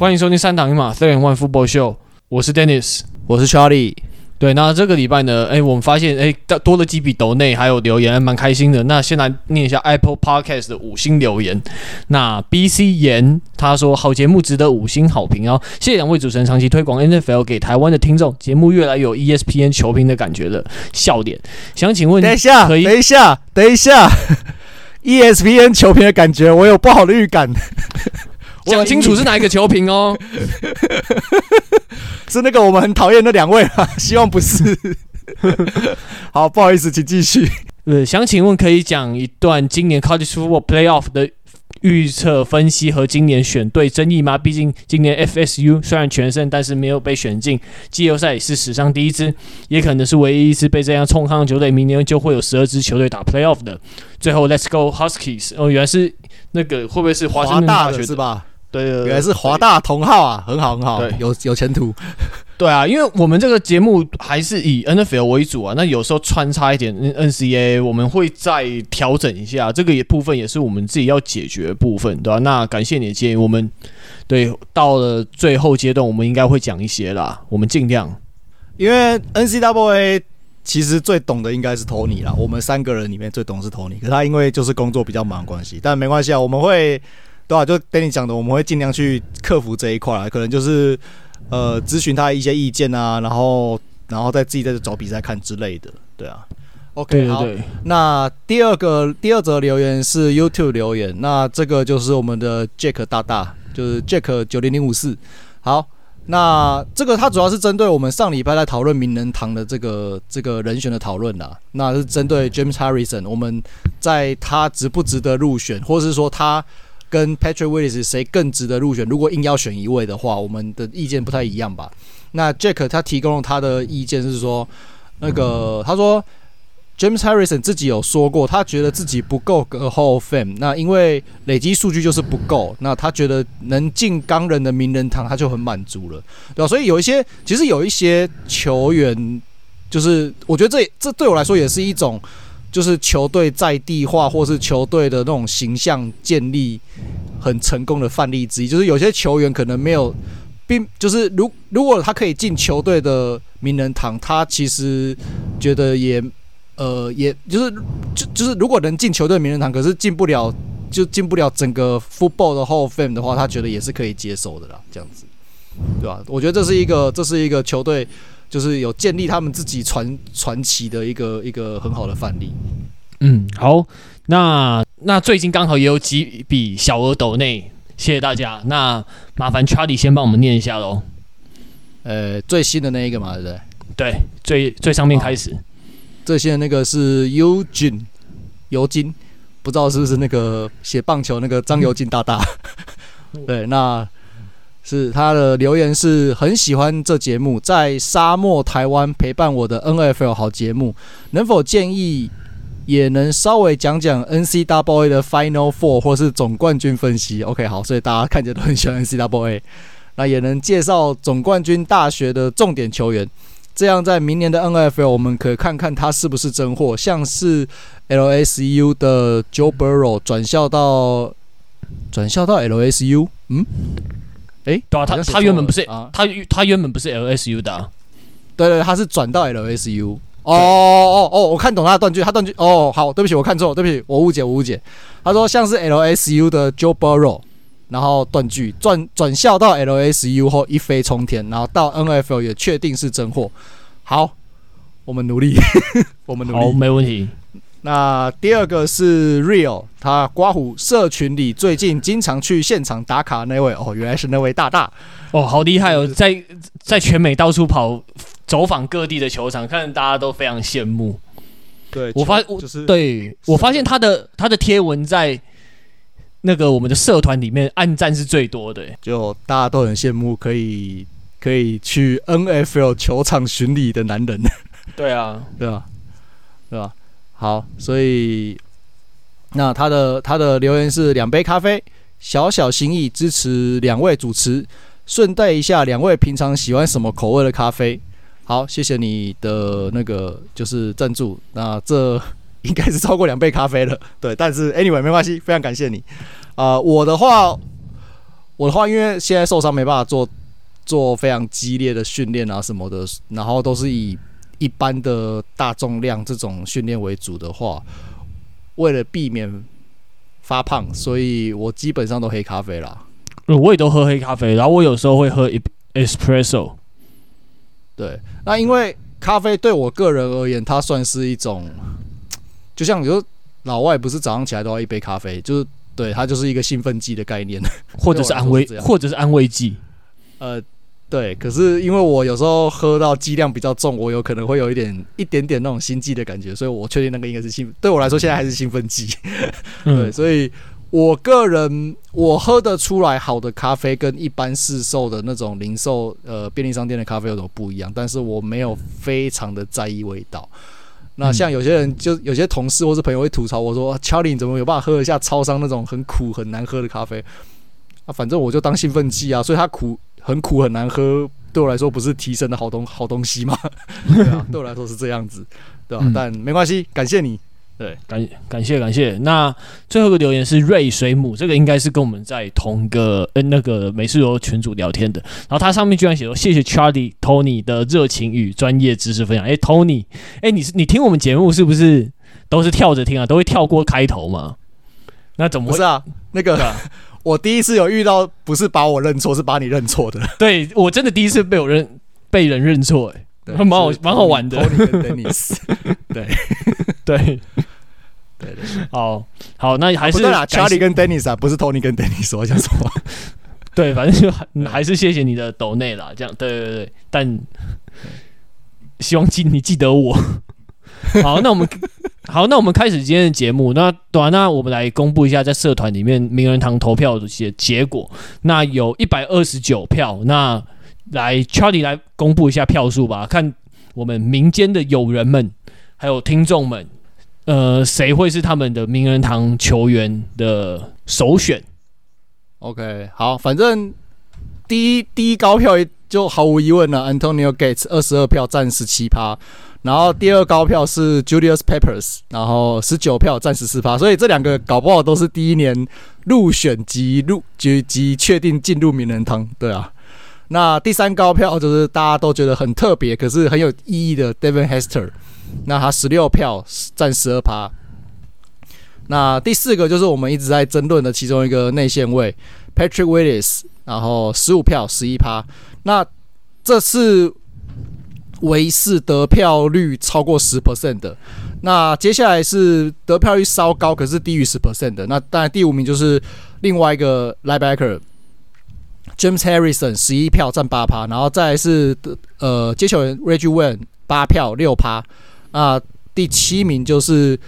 欢迎收听三档一码 Three and One Football Show，我是 Dennis，我是 Charlie。对，那这个礼拜呢，哎，我们发现哎，多了几笔抖内还有留言，蛮开心的。那先来念一下 Apple Podcast 的五星留言。那 BC 言他说好节目值得五星好评哦，谢谢两位主持人长期推广 NFL 给台湾的听众，节目越来越有 ESPN 球评的感觉了。笑点，想请问，等一下，等一下，等一下，ESPN 球评的感觉，我有不好的预感。讲清楚是哪一个球评哦？是那个我们很讨厌的两位啊，希望不是。好，不好意思，请继续。呃，想请问可以讲一段今年 College Football Playoff 的预测分析和今年选对争议吗？毕竟今年 FSU 虽然全胜，但是没有被选进季后赛，是史上第一支，也可能是唯一一支被这样冲康的球队。明年就会有十二支球队打 Playoff 的。最后，Let's go Huskies！哦，原来是那个，会不会是华盛顿大学的是吧？对，对，对，原来是华大同号啊，很好很好，对，有有前途。对啊，因为我们这个节目还是以 NFL 为主啊，那有时候穿插一点 NCAA，我们会再调整一下，这个也部分也是我们自己要解决的部分，对吧？那感谢你的建议，我们对到了最后阶段，我们应该会讲一些啦，我们尽量。因为 NCAA 其实最懂的应该是 Tony 啦，我们三个人里面最懂是 Tony，可是他因为就是工作比较忙关系，但没关系啊，我们会。对啊，就跟你讲的，我们会尽量去克服这一块啊，可能就是呃咨询他一些意见啊，然后然后再自己再去找比赛看之类的，对啊。OK，对对对好，那第二个第二则留言是 YouTube 留言，那这个就是我们的 Jack 大大，就是 Jack 九零零五四。好，那这个他主要是针对我们上礼拜在讨论名人堂的这个这个人选的讨论啦，那是针对 James Harrison，我们在他值不值得入选，或者是说他。跟 Patrick Willis 谁更值得入选？如果硬要选一位的话，我们的意见不太一样吧？那 Jack 他提供了他的意见是说，那个他说 James Harrison 自己有说过，他觉得自己不够个 Hall of Fame。那因为累积数据就是不够，那他觉得能进钢人的名人堂他就很满足了，对吧？所以有一些其实有一些球员，就是我觉得这这对我来说也是一种。就是球队在地化，或是球队的那种形象建立很成功的范例之一。就是有些球员可能没有，并就是如如果他可以进球队的名人堂，他其实觉得也呃，也就是就就是如果能进球队名人堂，可是进不了就进不了整个 football 的 Hall of Fame 的话，他觉得也是可以接受的啦，这样子，对吧？我觉得这是一个这是一个球队。就是有建立他们自己传传奇的一个一个很好的范例。嗯，好，那那最近刚好也有几笔小额抖内，谢谢大家。那麻烦 Charlie 先帮我们念一下喽。呃，最新的那一个嘛，对不对？对，最最上面开始。最新的那个是 Eugene 尤金，不知道是不是那个写棒球那个张尤金大大？嗯、对，那。是他的留言是很喜欢这节目，在沙漠台湾陪伴我的 NFL 好节目，能否建议也能稍微讲讲 NCAA 的 Final Four 或是总冠军分析？OK，好，所以大家看起来都很喜欢 NCAA，那也能介绍总冠军大学的重点球员，这样在明年的 NFL 我们可以看看他是不是真货，像是 LSU 的 Joe Burrow 转校到转校到 LSU，嗯。诶、欸，对啊，他他原本不是啊，他他原本不是 LSU 的、啊，对，对对，他是转到 LSU。哦哦哦，我看懂他的断句，他断句哦，好，对不起，我看错，对不起，我误解，我误解。他说像是 LSU 的 Joe Burrow，然后断句转转校到 LSU 后一飞冲天，然后到 NFL 也确定是真货。好，我们努力，我们努力，好，没问题。那第二个是 Real，他刮胡社群里最近经常去现场打卡那位哦，原来是那位大大哦，好厉害哦，在在全美到处跑，走访各地的球场，看大家都非常羡慕。对，我发就是对我发现他的他的贴文在那个我们的社团里面暗赞是最多的，就大家都很羡慕可以可以去 NFL 球场巡礼的男人。对啊，对啊，对吧？好，所以那他的他的留言是两杯咖啡，小小心意支持两位主持，顺带一下，两位平常喜欢什么口味的咖啡？好，谢谢你的那个就是赞助，那这应该是超过两杯咖啡了，对，但是 anyway 没关系，非常感谢你。啊、我的话，我的话，因为现在受伤没办法做做非常激烈的训练啊什么的，然后都是以一般的大重量这种训练为主的话，为了避免发胖，所以我基本上都黑咖啡啦。我也都喝黑咖啡，然后我有时候会喝 espresso。对，那因为咖啡对我个人而言，它算是一种，就像你说老外不是早上起来都要一杯咖啡，就是对它就是一个兴奋剂的概念，或者是安慰，或者是安慰剂。呃，对，可是因为我有时候喝到剂量比较重，我有可能会有一点一点点那种心悸的感觉，所以我确定那个应该是兴，对我来说现在还是兴奋剂。对，嗯、所以。我个人我喝得出来好的咖啡跟一般市售的那种零售呃便利商店的咖啡有什么不一样？但是我没有非常的在意味道。那像有些人就有些同事或是朋友会吐槽我说：“乔林怎么有办法喝一下超商那种很苦很难喝的咖啡？”啊，反正我就当兴奋剂啊，所以它苦很苦很难喝，对我来说不是提神的好东好东西吗？对啊，对我来说是这样子，对吧？但没关系，感谢你。对，感感谢感谢。那最后一个留言是瑞水母，这个应该是跟我们在同个呃那个美式游群组聊天的。然后他上面居然写说：“谢谢 Charlie Tony 的热情与专业知识分享。”哎，Tony，哎，你是你听我们节目是不是都是跳着听啊？都会跳过开头吗？那怎么会？不是啊？那个 我第一次有遇到，不是把我认错，是把你认错的。对，我真的第一次被我认被人认错，哎，蛮好蛮好玩的。Tony 跟 Dennis，对 对。对对，好好，那还是 Charlie 跟 Dennis 啊，不是 Tony 跟 Dennis，我想说，对，反正就还是谢谢你的抖内啦，这样，对对对，但希望记你记得我。好，那我们好，那我们开始今天的节目。那短，那我们来公布一下在社团里面名人堂投票的些结果。那有一百二十九票，那来 Charlie 来公布一下票数吧，看我们民间的友人们还有听众们。呃，谁会是他们的名人堂球员的首选？OK，好，反正第一第一高票就毫无疑问了，Antonio Gates 二十二票占十七趴，然后第二高票是 Julius Peppers，然后十九票占十四趴，所以这两个搞不好都是第一年入选及入及及确定进入名人堂，对啊。那第三高票就是大家都觉得很特别，可是很有意义的 Devin Hester。那他十六票占十二趴。那第四个就是我们一直在争论的其中一个内线位 Patrick Willis，然后十五票十一趴。那这是唯一是得票率超过十 percent 的。那接下来是得票率稍高，可是低于十 percent 的。那当然第五名就是另外一个 Linebacker James Harrison，十一票占八趴。然后再来是呃接球员 Reggie Wayne，八票六趴。那，第七名就是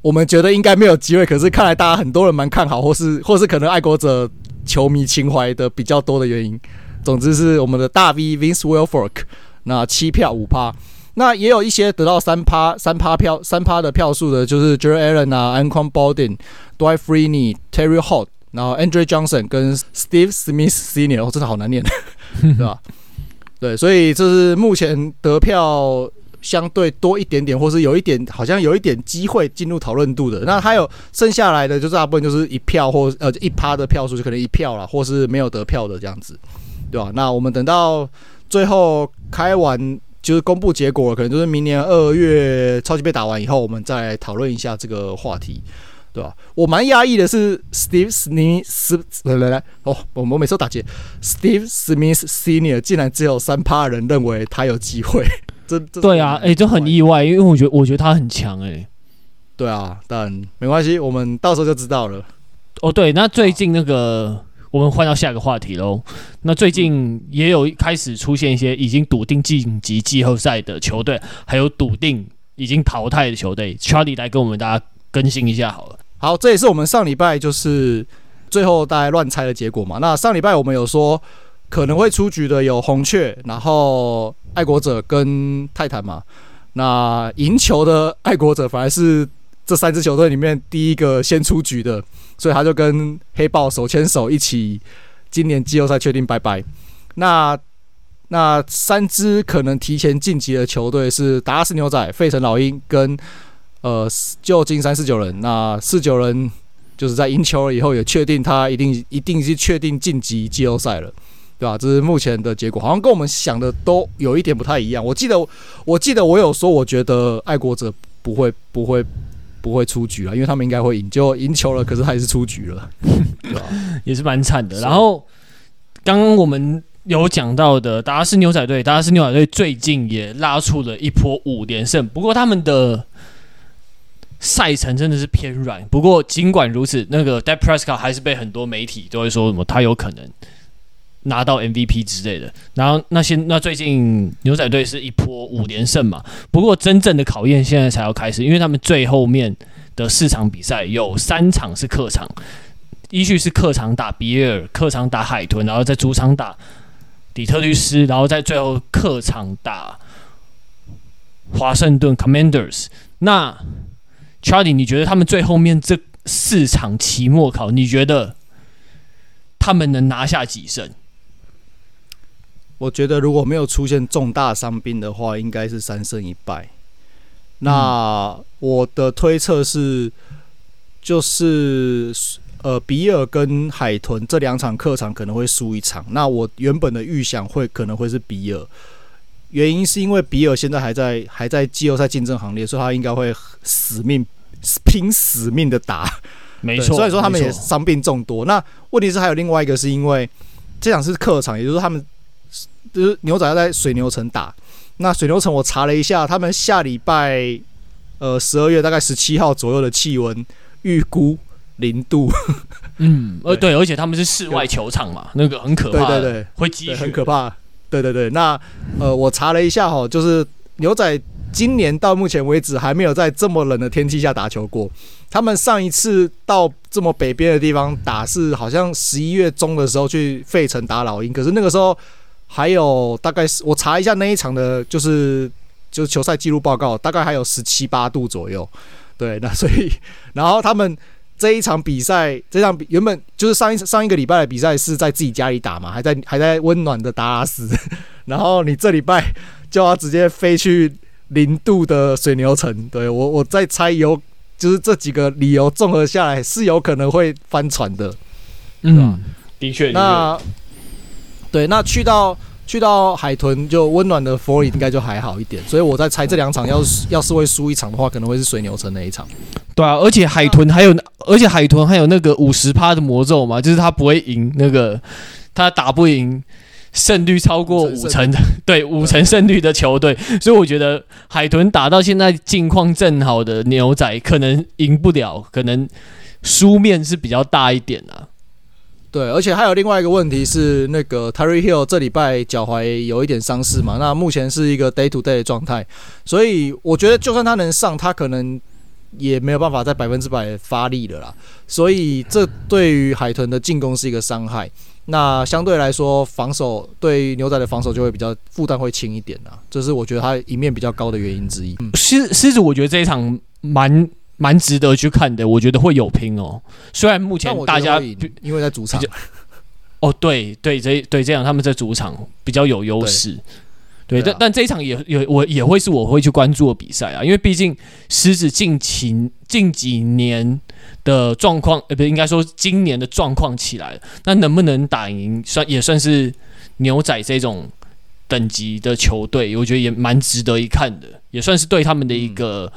我们觉得应该没有机会，可是看来大家很多人蛮看好，或是或是可能爱国者球迷情怀的比较多的原因。总之是我们的大 V Vince Wilfork，那七票五趴，那也有一些得到三趴三趴票三趴的票数的，就是 Jared Allen 啊，Anquan Boldin、Dwight Freeney、Terry Holt，然后 Andrew Johnson 跟 Steve Smith Senior，哦，真的好难念，对吧？对，所以这是目前得票。相对多一点点，或是有一点，好像有一点机会进入讨论度的。那还有剩下来的，就是大部分就是一票或呃一趴的票数，就可能一票啦，或是没有得票的这样子，对吧？那我们等到最后开完，就是公布结果，可能就是明年二月超级杯打完以后，我们再来讨论一下这个话题，对吧？我蛮讶异的是，Steve Smith 来来来，哦，我们每次都打结，Steve Smith Senior 竟然只有三趴人认为他有机会。对啊，哎、欸，就很意外，因为我觉得我觉得他很强，哎，对啊，但没关系，我们到时候就知道了。哦，对，那最近那个，我们换到下一个话题喽。那最近也有开始出现一些已经笃定晋级季后赛的球队，还有笃定已经淘汰的球队。Charlie 来跟我们大家更新一下好了。好，这也是我们上礼拜就是最后大家乱猜的结果嘛。那上礼拜我们有说可能会出局的有红雀，然后。爱国者跟泰坦嘛，那赢球的爱国者反而是这三支球队里面第一个先出局的，所以他就跟黑豹手牵手一起，今年季后赛确定拜拜。那那三支可能提前晋级的球队是达拉斯牛仔、费城老鹰跟呃旧金山四九人。那四九人就是在赢球了以后，也确定他一定一定是确定晋级季后赛了，对吧？这是目前的结果，好像跟我们想的都有一点不太一样。我记得我记得我有说，我觉得爱国者不会不会不会出局了，因为他们应该会赢，就赢球了，可是还是出局了，对吧？也是蛮惨的。然后刚刚我们。有讲到的达拉斯牛仔队，达拉斯牛仔队最近也拉出了一波五连胜，不过他们的赛程真的是偏软。不过尽管如此，那个 Dak Prescott 还是被很多媒体都会说什么他有可能拿到 MVP 之类的。然后那些那最近牛仔队是一波五连胜嘛，不过真正的考验现在才要开始，因为他们最后面的四场比赛有三场是客场，依序是客场打比尔，客场打海豚，然后在主场打。底特律斯，然后在最后客场打华盛顿 Commanders。那 Charlie，你觉得他们最后面这四场期末考，你觉得他们能拿下几胜？我觉得如果没有出现重大伤病的话，应该是三胜一败。那我的推测是，就是。呃，比尔跟海豚这两场客场可能会输一场。那我原本的预想会可能会是比尔，原因是因为比尔现在还在还在季后赛竞争行列，所以他应该会死命拼死命的打。没错，所以说他们也伤病众多。那问题是还有另外一个，是因为这场是客场，也就是说他们就是牛仔要在水牛城打。那水牛城我查了一下，他们下礼拜呃十二月大概十七号左右的气温预估。零度，嗯，呃，对，而且他们是室外球场嘛，那个很可怕，对对对，会积雪，很可怕，对对对。那呃，我查了一下哈，就是牛仔今年到目前为止还没有在这么冷的天气下打球过。他们上一次到这么北边的地方打是好像十一月中的时候去费城打老鹰，可是那个时候还有大概是我查一下那一场的，就是就是球赛记录报告，大概还有十七八度左右。对，那所以然后他们。这一场比赛，这场比原本就是上一上一个礼拜的比赛是在自己家里打嘛，还在还在温暖的达拉斯，然后你这礼拜就要直接飞去零度的水牛城，对，我我在猜有就是这几个理由综合下来是有可能会翻船的，嗯，的确，那对，那去到。去到海豚就温暖的佛里应该就还好一点，所以我在猜这两场要是要是会输一场的话，可能会是水牛城那一场。对啊，而且海豚还有，而且海豚还有那个五十趴的魔咒嘛，就是他不会赢那个，他打不赢胜率超过五成的，对五成胜率的球队，所以我觉得海豚打到现在境况正好的牛仔可能赢不了，可能输面是比较大一点啊。对，而且还有另外一个问题是，那个 Terry Hill 这礼拜脚踝有一点伤势嘛，那目前是一个 day to day 的状态，所以我觉得就算他能上，他可能也没有办法在百分之百发力了啦。所以这对于海豚的进攻是一个伤害，那相对来说防守对牛仔的防守就会比较负担会轻一点啦，这是我觉得他一面比较高的原因之一。嗯狮狮子，我觉得这一场蛮。蛮值得去看的，我觉得会有拼哦。虽然目前大家因为在主场，哦，对对，这对这样他们在主场比较有优势，对，对，但但这一场也也我也会是我会去关注的比赛啊，因为毕竟狮子近期近几年的状况，呃，不应该说今年的状况起来了，那能不能打赢，算也算是牛仔这种等级的球队，我觉得也蛮值得一看的，也算是对他们的一个。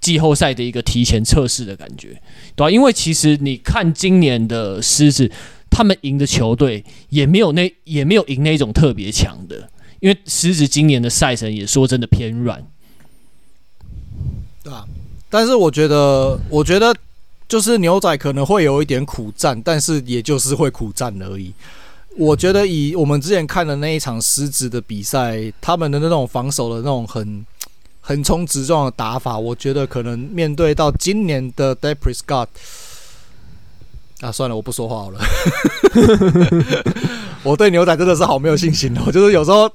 季后赛的一个提前测试的感觉，对吧、因为其实你看今年的狮子，他们赢的球队也没有那也没有赢那种特别强的，因为狮子今年的赛程也说真的偏软，对啊。但是我觉得，我觉得就是牛仔可能会有一点苦战，但是也就是会苦战而已。我觉得以我们之前看的那一场狮子的比赛，他们的那种防守的那种很。横冲直撞的打法，我觉得可能面对到今年的 Dak Prescott 啊，算了，我不说话好了。我对牛仔真的是好没有信心哦，就是有时候，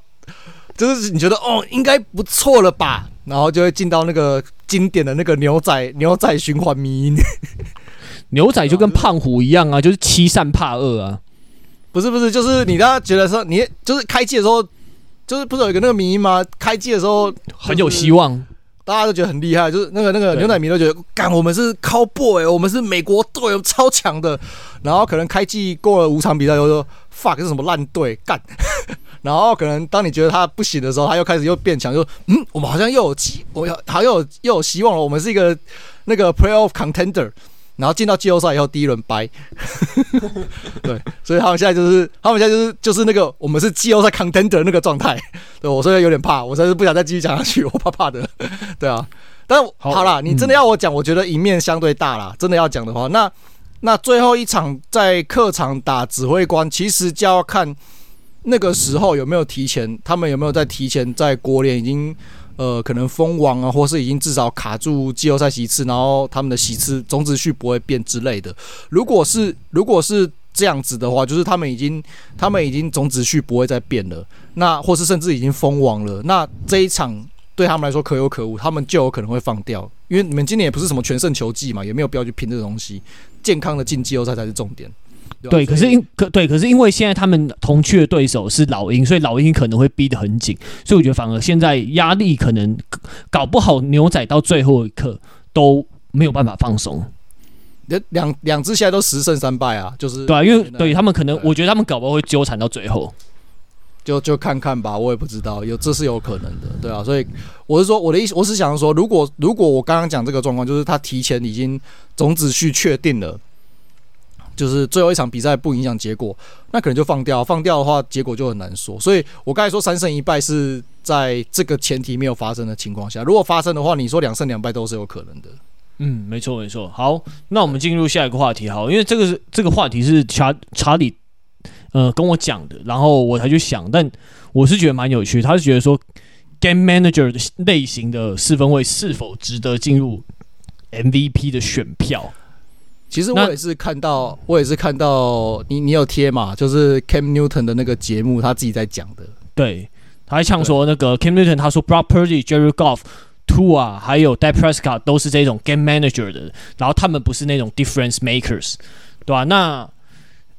就是你觉得哦，应该不错了吧，然后就会进到那个经典的那个牛仔牛仔循环迷因。牛仔就跟胖虎一样啊，就是欺善怕恶啊。不是不是，就是你大家觉得说，你就是开季的时候。就是不是有一个那个迷因吗？开机的时候、就是、很有希望，大家都觉得很厉害，就是那个那个牛奶迷都觉得，干我们是 Cowboy，我们是美国队，超强的。然后可能开季过了五场比赛，又说 fuck 是什么烂队干。然后可能当你觉得他不行的时候，他又开始又变强，就嗯，我们好像又有机，我好像又有又有希望了。我们是一个那个 playoff contender。然后进到季后赛以后，第一轮掰，对，所以他们现在就是，他们现在就是就是那个我们是季后赛 contender 那个状态，对，我所以有点怕，我实在是不想再继续讲下去，我怕怕的，对啊，但是好，好啦，你真的要我讲，我觉得赢面相对大啦，真的要讲的话，那那最后一场在客场打指挥官，其实就要看那个时候有没有提前，他们有没有在提前在国联已经。呃，可能封王啊，或是已经至少卡住季后赛席次，然后他们的席次总子序不会变之类的。如果是如果是这样子的话，就是他们已经他们已经总子序不会再变了，那或是甚至已经封王了，那这一场对他们来说可有可无，他们就有可能会放掉，因为你们今年也不是什么全胜球季嘛，也没有必要去拼这个东西，健康的进季后赛才是重点。对，可是因可对，可是因为现在他们同区的对手是老鹰，所以老鹰可能会逼得很紧，所以我觉得反而现在压力可能搞不好牛仔到最后一刻都没有办法放松。两两两支现在都十胜三败啊，就是对啊，因为对他们可能，我觉得他们搞不好会纠缠到最后，就就看看吧，我也不知道，有这是有可能的，对啊，所以我是说我的意思，我是想说，如果如果我刚刚讲这个状况，就是他提前已经总子序确定了。就是最后一场比赛不影响结果，那可能就放掉。放掉的话，结果就很难说。所以我刚才说三胜一败是在这个前提没有发生的情况下，如果发生的话，你说两胜两败都是有可能的。嗯，没错没错。好，那我们进入下一个话题。好，因为这个是这个话题是查查理呃跟我讲的，然后我才去想，但我是觉得蛮有趣。他是觉得说，Game Manager 类型的四分卫是否值得进入 MVP 的选票？其实我也是看到，我也是看到你，你有贴嘛？就是 Cam Newton 的那个节目，他自己在讲的。对，他还呛说那个 Cam Newton，他说 Brock Purdy、Jerry Goff、Tua 还有 Dak Prescott 都是这种 Game Manager 的，然后他们不是那种 Difference Makers，对吧、啊？那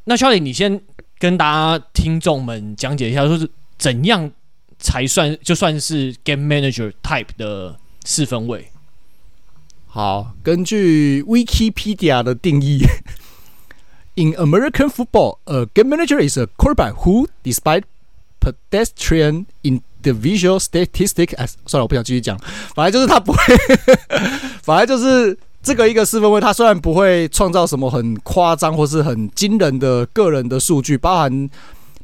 那 Charlie，你先跟大家听众们讲解一下，说是怎样才算就算是 Game Manager Type 的四分卫。好，根据 Wikipedia 的定义，In American football, a game manager is a quarterback who, despite pedestrian individual statistics as 算了，我不想继续讲。反正就是他不会，反正就是这个一个四分卫，他虽然不会创造什么很夸张或是很惊人的个人的数据，包含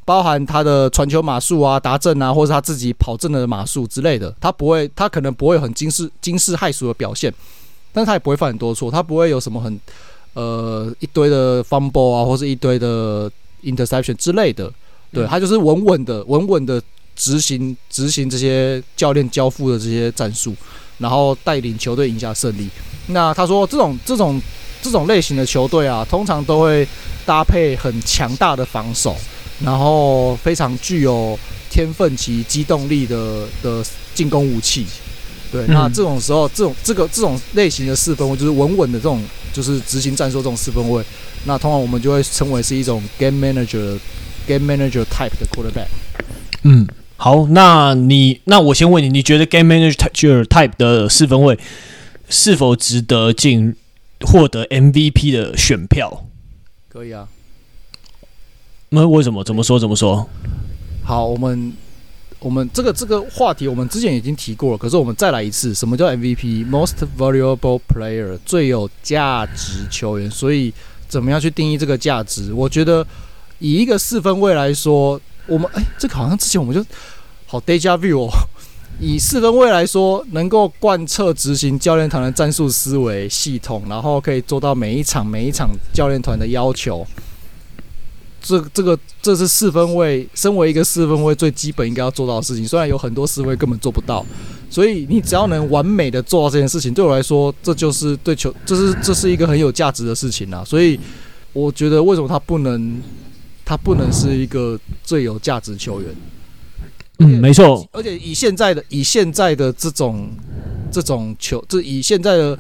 包含他的传球码数啊、达阵啊，或是他自己跑阵的码数之类的，他不会，他可能不会很惊世惊世骇俗的表现。但是他也不会犯很多错，他不会有什么很呃一堆的 fumble 啊，或是一堆的 interception 之类的，对，他就是稳稳的、稳稳的执行执行这些教练交付的这些战术，然后带领球队赢下胜利。那他说这种这种这种类型的球队啊，通常都会搭配很强大的防守，然后非常具有天分及机动力的的进攻武器。对，那这种时候，这种这个这种类型的四分位，就是稳稳的这种，就是执行战术这种四分位，那通常我们就会称为是一种 game manager game manager type 的 quarterback。嗯，好，那你那我先问你，你觉得 game manager type 的四分位是否值得进获得 MVP 的选票？可以啊。那为什么？怎么说？怎么说？好，我们。我们这个这个话题，我们之前已经提过了。可是我们再来一次，什么叫 MVP（Most Valuable Player） 最有价值球员？所以怎么样去定义这个价值？我觉得以一个四分位来说，我们哎，这个好像之前我们就好 deja vu 哦。以四分位来说，能够贯彻执行教练团的战术思维系统，然后可以做到每一场每一场教练团的要求。这这个这是四分卫，身为一个四分卫最基本应该要做到的事情。虽然有很多四分卫根本做不到，所以你只要能完美的做到这件事情，对我来说，这就是对球，这是这是一个很有价值的事情啊。所以我觉得，为什么他不能，他不能是一个最有价值球员？嗯，没错。而且以现在的以现在的这种这种球，这以现在的。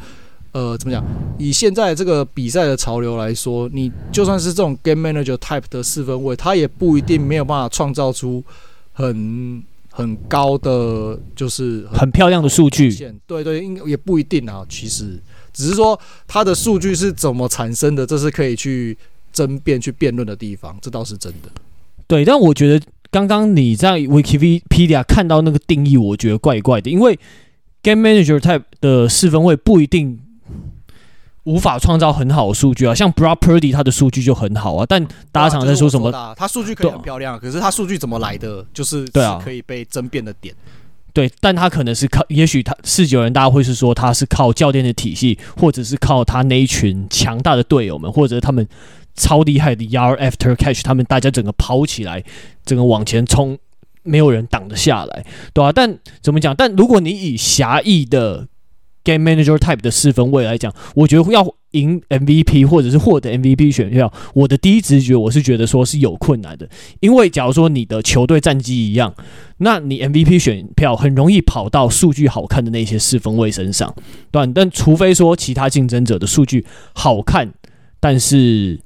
呃，怎么讲？以现在这个比赛的潮流来说，你就算是这种 game manager type 的四分位，他也不一定没有办法创造出很很高的，就是很，很漂亮的数据。对对，应也不一定啊。其实只是说它的数据是怎么产生的，这是可以去争辩、去辩论的地方。这倒是真的。对，但我觉得刚刚你在 Wikipedia 看到那个定义，我觉得怪怪的，因为 Game Manager Type 的四分位不一定。无法创造很好的数据啊，像 Brock Purdy 他的数据就很好啊，但大家常在说什么？他数据可以很漂亮，可是他数据怎么来的？就是对啊，可以被争辩的点。对，但他可能是靠，也许他四九人，大家会是说他是靠教练的体系，或者是靠他那一群强大的队友们，或者他们超厉害的 Yard After Catch，他们大家整个跑起来，整个往前冲，没有人挡得下来，对啊，但怎么讲？但如果你以狭义的 Game Manager Type 的四分卫来讲，我觉得要赢 MVP 或者是获得 MVP 选票，我的第一直觉我是觉得说是有困难的，因为假如说你的球队战绩一样，那你 MVP 选票很容易跑到数据好看的那些四分卫身上，对，但除非说其他竞争者的数据好看，但是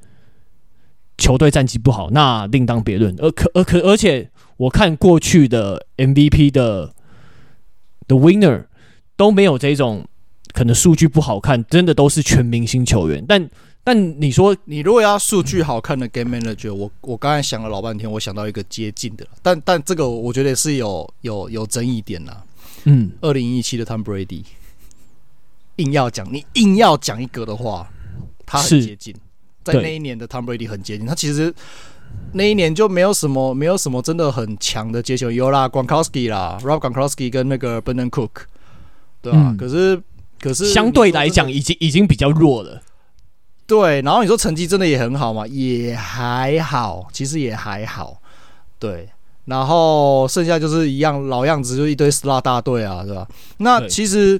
球队战绩不好，那另当别论。而可而可而且我看过去的 MVP 的的 Winner。都没有这种可能数据不好看，真的都是全明星球员。但但你说，你如果要数据好看的 Game Manager，我我刚才想了老半天，我想到一个接近的，但但这个我觉得是有有有争议点啦。嗯，二零一七的 Tom Brady，硬要讲你硬要讲一个的话，他很接近，在那一年的 Tom Brady 很接近。他其实那一年就没有什么没有什么真的很强的接球，有啦，Gronkowski 啦，Rob Gronkowski 跟那个 Brandon Cook。对啊，嗯、可是可是相对来讲，已经已经比较弱了。对，然后你说成绩真的也很好嘛？也还好，其实也还好。对，然后剩下就是一样老样子，就一堆 slot 大队啊，对吧？那其实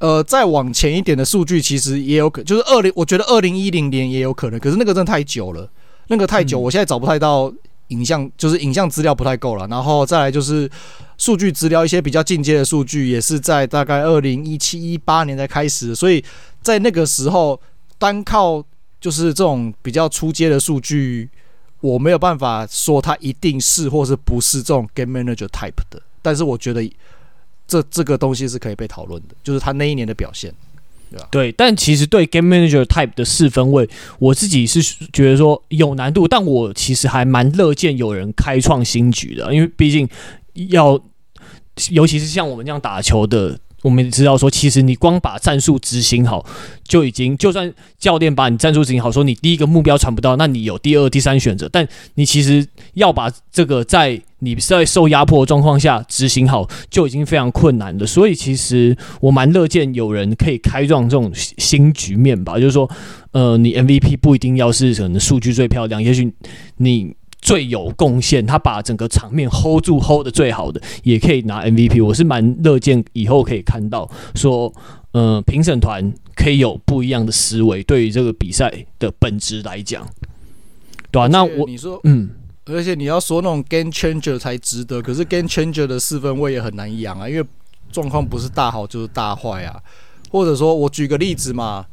呃，再往前一点的数据，其实也有可，就是二零，我觉得二零一零年也有可能，可是那个真的太久了，那个太久，我现在找不太到。影像就是影像资料不太够了，然后再来就是数据资料，一些比较进阶的数据也是在大概二零一七一八年才开始，所以在那个时候单靠就是这种比较初阶的数据，我没有办法说它一定是或是不是这种 Game Manager Type 的，但是我觉得这这个东西是可以被讨论的，就是他那一年的表现。对，但其实对 Game Manager Type 的四分位，我自己是觉得说有难度，但我其实还蛮乐见有人开创新局的，因为毕竟要，尤其是像我们这样打球的。我们知道说，其实你光把战术执行好，就已经就算教练把你战术执行好，说你第一个目标传不到，那你有第二、第三选择。但你其实要把这个在你在受压迫的状况下执行好，就已经非常困难了。所以其实我蛮乐见有人可以开创这种新局面吧，就是说，呃，你 MVP 不一定要是可能数据最漂亮，也许你。最有贡献，他把整个场面 hold 住，hold 的最好的，也可以拿 MVP。我是蛮乐见以后可以看到说，呃，评审团可以有不一样的思维，对于这个比赛的本质来讲，对吧、啊？那我你说，嗯，而且你要说那种 game changer 才值得，可是 game changer 的四分位也很难养啊，因为状况不是大好就是大坏啊。或者说我举个例子嘛，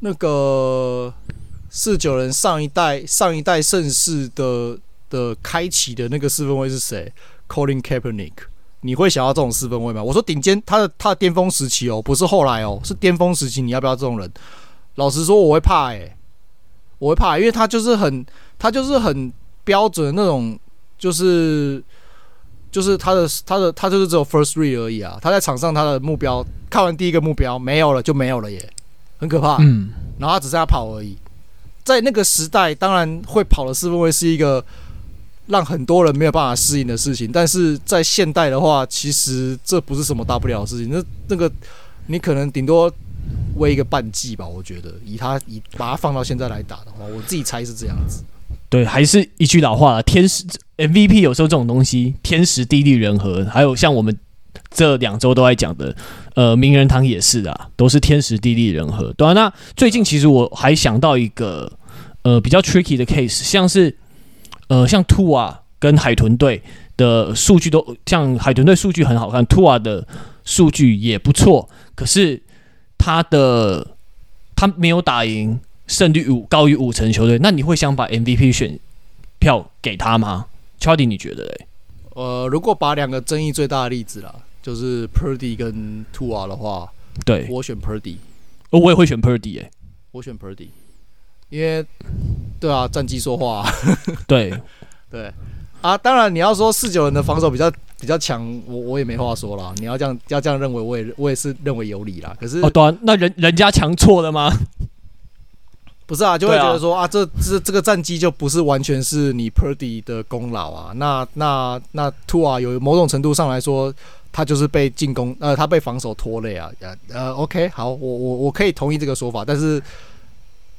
那个四九人上一代上一代盛世的。的开启的那个四分卫是谁？Colin Kaepernick，你会想要这种四分卫吗？我说顶尖，他的他的巅峰时期哦，不是后来哦，是巅峰时期，你要不要这种人？老实说，我会怕诶、欸，我会怕，因为他就是很，他就是很标准的那种，就是就是他的他的他就是只有 first read 而已啊，他在场上他的目标看完第一个目标没有了就没有了耶，很可怕。嗯，然后他只剩下跑而已，在那个时代，当然会跑的四分卫是一个。让很多人没有办法适应的事情，但是在现代的话，其实这不是什么大不了的事情。那那个你可能顶多围一个半季吧，我觉得以他以把它放到现在来打的话，我自己猜是这样子。对，还是一句老话了，天时 MVP 有时候这种东西，天时地利人和，还有像我们这两周都在讲的，呃，名人堂也是啊，都是天时地利人和。对啊，那最近其实我还想到一个呃比较 tricky 的 case，像是。呃，像 Tua 跟海豚队的数据都像海豚队数据很好看，Tua 的数据也不错，可是他的他没有打赢胜率五高于五成球队，那你会想把 MVP 选票给他吗？Charlie，你觉得嘞？呃，如果把两个争议最大的例子啦，就是 Purdy 跟 Tua 的话，对，我选 Purdy。哦，我也会选 Purdy 哎，我选 Purdy，因为对啊，战绩说话、啊。对对啊，当然你要说四九人的防守比较比较强，我我也没话说了。你要这样要这样认为，我也我也是认为有理啦。可是哦，对啊，那人人家强错了吗？不是啊，就会觉得说啊，啊，这这这个战绩就不是完全是你 Purdy 的功劳啊。那那那 Two 啊有某种程度上来说。他就是被进攻，呃，他被防守拖累啊，呃，OK，好，我我我可以同意这个说法，但是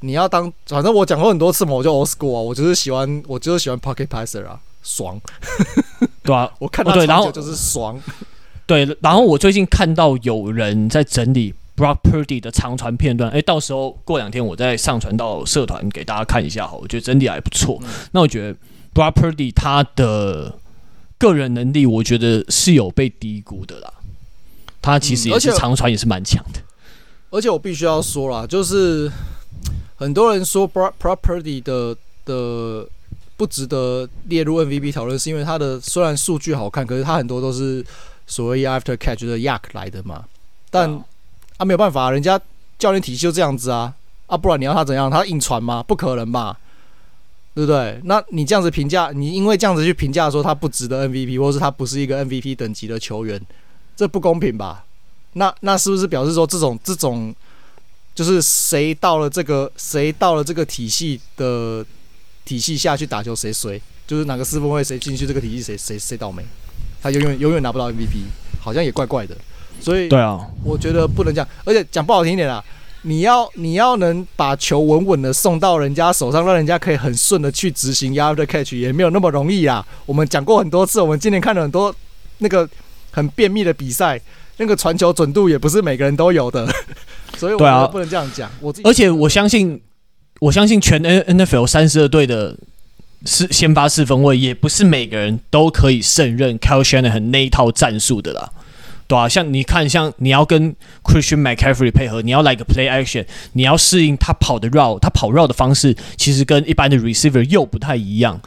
你要当，反正我讲过很多次嘛，我就 old school 啊，我就是喜欢，我就是喜欢 pocket passer 啊，爽，对啊，我看到对，然后就是爽，对，然后我最近看到有人在整理 Brock Purdy 的长传片段，哎，到时候过两天我再上传到社团给大家看一下，哈，我觉得整理还不错，嗯、那我觉得 Brock Purdy 他的。个人能力，我觉得是有被低估的啦。他其实也是长传也是蛮强的、嗯而，而且我必须要说啦，就是很多人说 Brock Purdy 的的不值得列入 MVP 讨论，是因为他的虽然数据好看，可是他很多都是所谓 after catch 的 YAC 来的嘛。但啊，没有办法，人家教练体系就这样子啊，啊，不然你要他怎样？他硬传吗？不可能吧。对不对？那你这样子评价，你因为这样子去评价说他不值得 MVP，或是他不是一个 MVP 等级的球员，这不公平吧？那那是不是表示说这种这种就是谁到了这个谁到了这个体系的体系下去打球谁谁？就是哪个四分卫谁进去这个体系谁谁谁倒霉？他永远永远拿不到 MVP，好像也怪怪的。所以对啊，我觉得不能这样，而且讲不好听一点啊。你要你要能把球稳稳的送到人家手上，让人家可以很顺的去执行 after catch，也没有那么容易啊。我们讲过很多次，我们今年看了很多那个很便秘的比赛，那个传球准度也不是每个人都有的。所以我觉得不能这样讲。我而且我相信，我相信全 N NFL 三十二队的是先发四分卫，也不是每个人都可以胜任 Kyle Shanahan 那一套战术的啦。对啊，像你看，像你要跟 Christian McCaffrey 配合，你要来个 play action，你要适应他跑的 route，他跑 route 的方式其实跟一般的 receiver 又不太一样。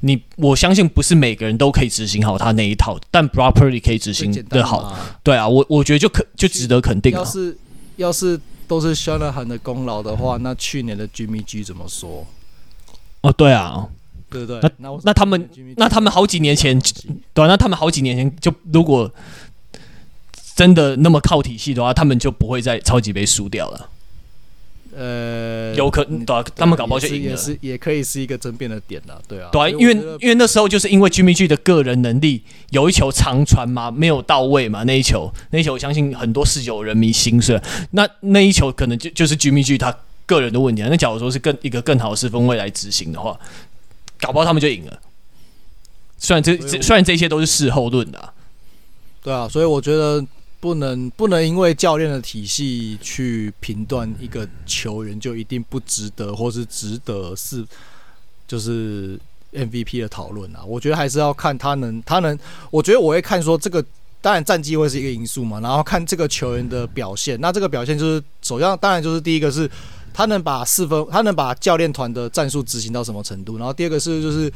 你我相信不是每个人都可以执行好他那一套，但 Brock Purdy 可以执行的好。对啊，我我觉得就可就值得肯定。要是要是都是 Shanahan 的功劳的话，那去年的 Jimmy G 怎么说？哦，对啊，对对对，那那，那他们那他们好几年前，对啊，那他们好几年前就如果。真的那么靠体系的话，他们就不会在超级杯输掉了。呃，有可能，对啊，他们搞不好就赢了。也是，也可以是一个争辩的点了，对啊。对啊，因为因为那时候就是因为 Jimmy G 的个人能力，有一球长传嘛，没有到位嘛，那一球，那一球，我相信很多四九人迷心碎。那那一球可能就就是 Jimmy G 他个人的问题啊。那假如说是更一个更好的四分位来执行的话，搞不好他们就赢了。虽然这这虽然这些都是事后论的啊，对啊，所以我觉得。不能不能因为教练的体系去评断一个球员就一定不值得，或是值得是就是 MVP 的讨论啊。我觉得还是要看他能他能，我觉得我会看说这个当然战绩会是一个因素嘛，然后看这个球员的表现。那这个表现就是首先当然就是第一个是他能把四分，他能把教练团的战术执行到什么程度，然后第二个是就是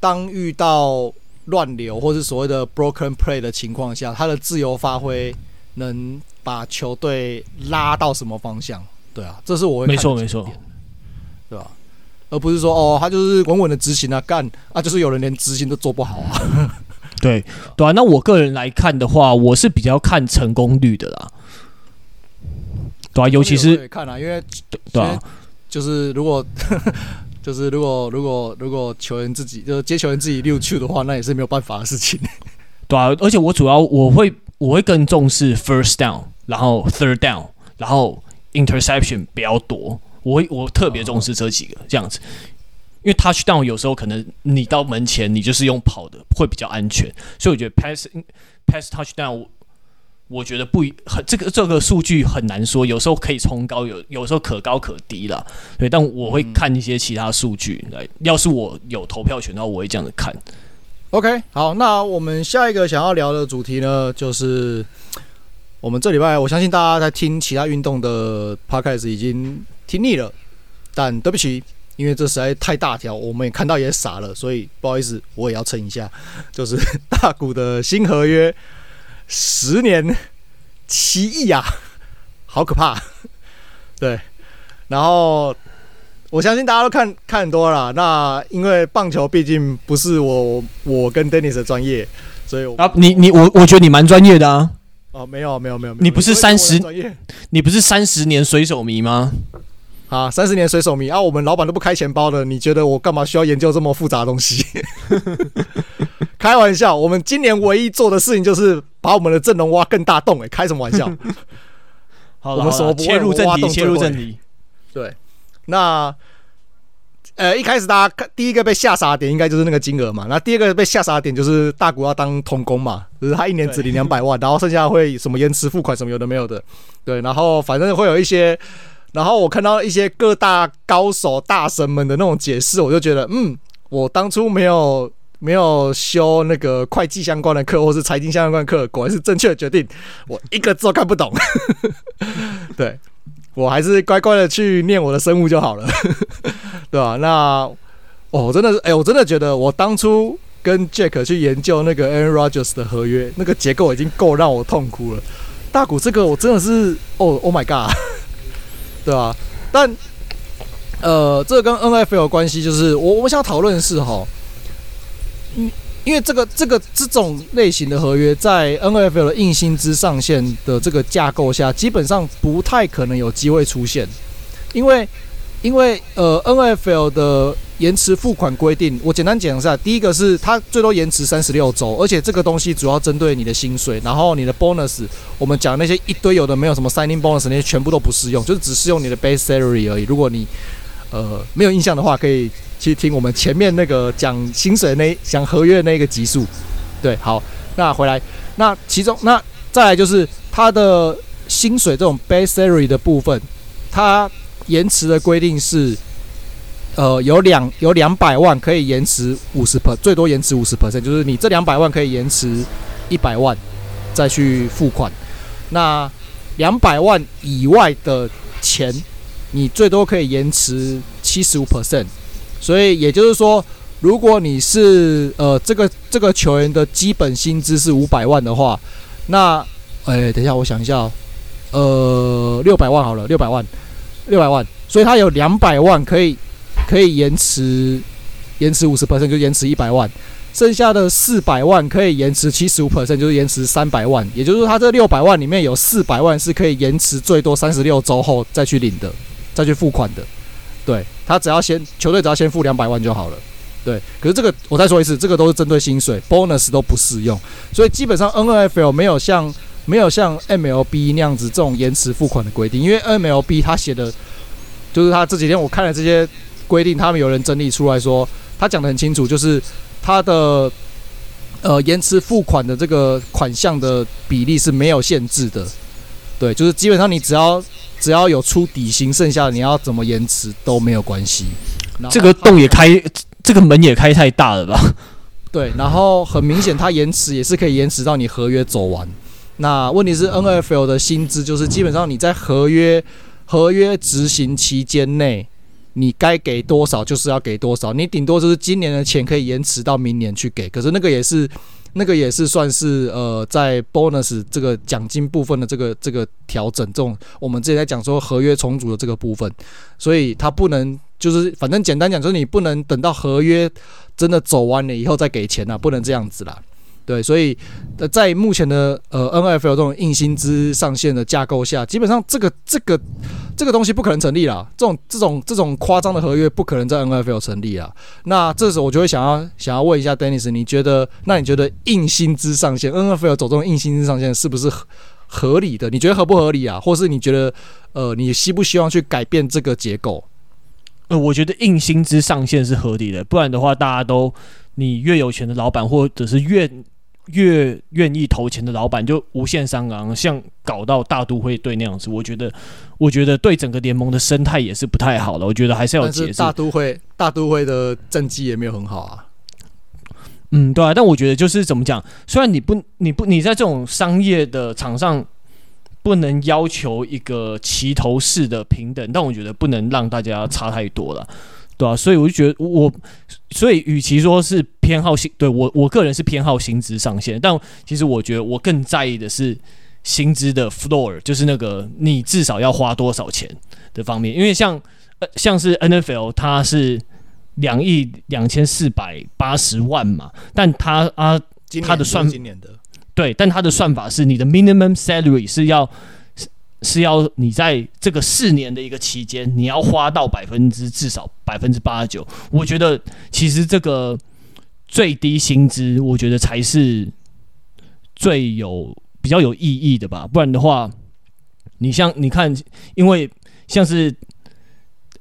当遇到。乱流或是所谓的 broken play 的情况下，他的自由发挥能把球队拉到什么方向？对啊，这是我没错没错，对吧？而不是说哦，他就是稳稳的执行啊，干啊，就是有人连执行都做不好啊。对对啊，那我个人来看的话，我是比较看成功率的啦。对啊，尤其是看啊，因为对啊，就是如果。就是如果如果如果球员自己就是接球员自己溜去的话，那也是没有办法的事情。对啊，而且我主要我会我会更重视 first down，然后 third down，然后 interception 比较多。我会我特别重视这几个这样子，因为 touchdown 有时候可能你到门前你就是用跑的会比较安全，所以我觉得 pass pass touchdown。我觉得不很这个这个数据很难说，有时候可以冲高，有有时候可高可低了。对，但我会看一些其他数据来。要是我有投票权的话，我会这样子看。OK，好，那我们下一个想要聊的主题呢，就是我们这礼拜，我相信大家在听其他运动的 Podcast 已经听腻了，但对不起，因为这实在太大条，我们也看到也傻了，所以不好意思，我也要撑一下，就是 大股的新合约，十年七亿啊，好可怕，对，然后我相信大家都看看很多了，那因为棒球毕竟不是我我跟 Dennis 的专业，所以我啊，你你我我觉得你蛮专业的啊，哦，没有没有没有，你不是三十，你不是三十年水手迷吗？啊，三十年水手迷啊！我们老板都不开钱包的，你觉得我干嘛需要研究这么复杂的东西？开玩笑，我们今年唯一做的事情就是把我们的阵容挖更大洞。哎，开什么玩笑？好了，我们什么切入正题？切入正题。对，那呃，一开始大家看第一个被吓傻的点，应该就是那个金额嘛。那第二个被吓傻的点就是大股要当童工嘛，就是他一年只领两百万，然后剩下会什么延迟付款什么有的没有的。对，然后反正会有一些。然后我看到一些各大高手大神们的那种解释，我就觉得，嗯，我当初没有没有修那个会计相关的课，或是财经相关的课，果然是正确的决定。我一个字都看不懂，对，我还是乖乖的去念我的生物就好了，对吧？那哦，真的是，哎，我真的觉得我当初跟 Jack 去研究那个 Aaron Rodgers 的合约，那个结构已经够让我痛苦了。大谷这个，我真的是，哦，Oh my God！对啊，但呃，这跟 NFL 有关系，就是我我想讨论的是哈，嗯，因为这个这个这种类型的合约在 NFL 的硬薪资上限的这个架构下，基本上不太可能有机会出现，因为。因为呃，NFL 的延迟付款规定，我简单讲一下。第一个是它最多延迟三十六周，而且这个东西主要针对你的薪水，然后你的 bonus，我们讲那些一堆有的没有什么 signing bonus 那些全部都不适用，就是只适用你的 base salary 而已。如果你呃没有印象的话，可以去听我们前面那个讲薪水那讲合约的那个集数。对，好，那回来，那其中那再来就是它的薪水这种 base salary 的部分，它。延迟的规定是，呃，有两有两百万可以延迟五十 per，最多延迟五十 percent，就是你这两百万可以延迟一百万再去付款。那两百万以外的钱，你最多可以延迟七十五 percent。所以也就是说，如果你是呃这个这个球员的基本薪资是五百万的话，那哎，等一下我想一下哦，呃，六百万好了，六百万。六百万，所以他有两百万可以可以延迟延迟五十 percent，就延迟一百万，剩下的四百万可以延迟七十五 percent，就是延迟三百万。也就是说，他这六百万里面有四百万是可以延迟最多三十六周后再去领的，再去付款的。对，他只要先球队只要先付两百万就好了。对，可是这个我再说一次，这个都是针对薪水，bonus 都不适用。所以基本上 NFL 没有像。没有像 MLB 那样子这种延迟付款的规定，因为 MLB 他写的，就是他这几天我看了这些规定，他们有人整理出来说，他讲的很清楚，就是他的呃延迟付款的这个款项的比例是没有限制的，对，就是基本上你只要只要有出底薪，剩下的你要怎么延迟都没有关系。这个洞也开，这个门也开太大了吧？对，然后很明显，他延迟也是可以延迟到你合约走完。那问题是，NFL 的薪资就是基本上你在合约合约执行期间内，你该给多少就是要给多少，你顶多就是今年的钱可以延迟到明年去给，可是那个也是那个也是算是呃在 bonus 这个奖金部分的这个这个调整，这种我们之前在讲说合约重组的这个部分，所以它不能就是反正简单讲就是你不能等到合约真的走完了以后再给钱啊，不能这样子啦。对，所以在目前的呃 NFL 这种硬薪资上限的架构下，基本上这个这个这个东西不可能成立啦。这种这种这种夸张的合约不可能在 NFL 成立啊。那这时候我就会想要想要问一下 Dennis，你觉得那你觉得硬薪资上限 NFL 走这种硬薪资上限是不是合合理的？你觉得合不合理啊？或是你觉得呃你希不希望去改变这个结构？呃，我觉得硬薪资上限是合理的，不然的话大家都你越有钱的老板或者是越越愿意投钱的老板就无限上纲，像搞到大都会队那样子，我觉得，我觉得对整个联盟的生态也是不太好的。我觉得还是要解释。大都会，大都会的政绩也没有很好啊。嗯，对啊。但我觉得就是怎么讲，虽然你不，你不，你在这种商业的场上不能要求一个齐头式的平等，但我觉得不能让大家差太多了。对啊，所以我就觉得我，所以与其说是偏好薪，对我我个人是偏好薪资上限，但其实我觉得我更在意的是薪资的 floor，就是那个你至少要花多少钱的方面，因为像呃像是 NFL 它是两亿两千四百八十万嘛，但它啊它的算今年的对，但它的算法是你的 minimum salary 是要。是要你在这个四年的一个期间，你要花到百分之至少百分之八十九。我觉得其实这个最低薪资，我觉得才是最有比较有意义的吧。不然的话，你像你看，因为像是。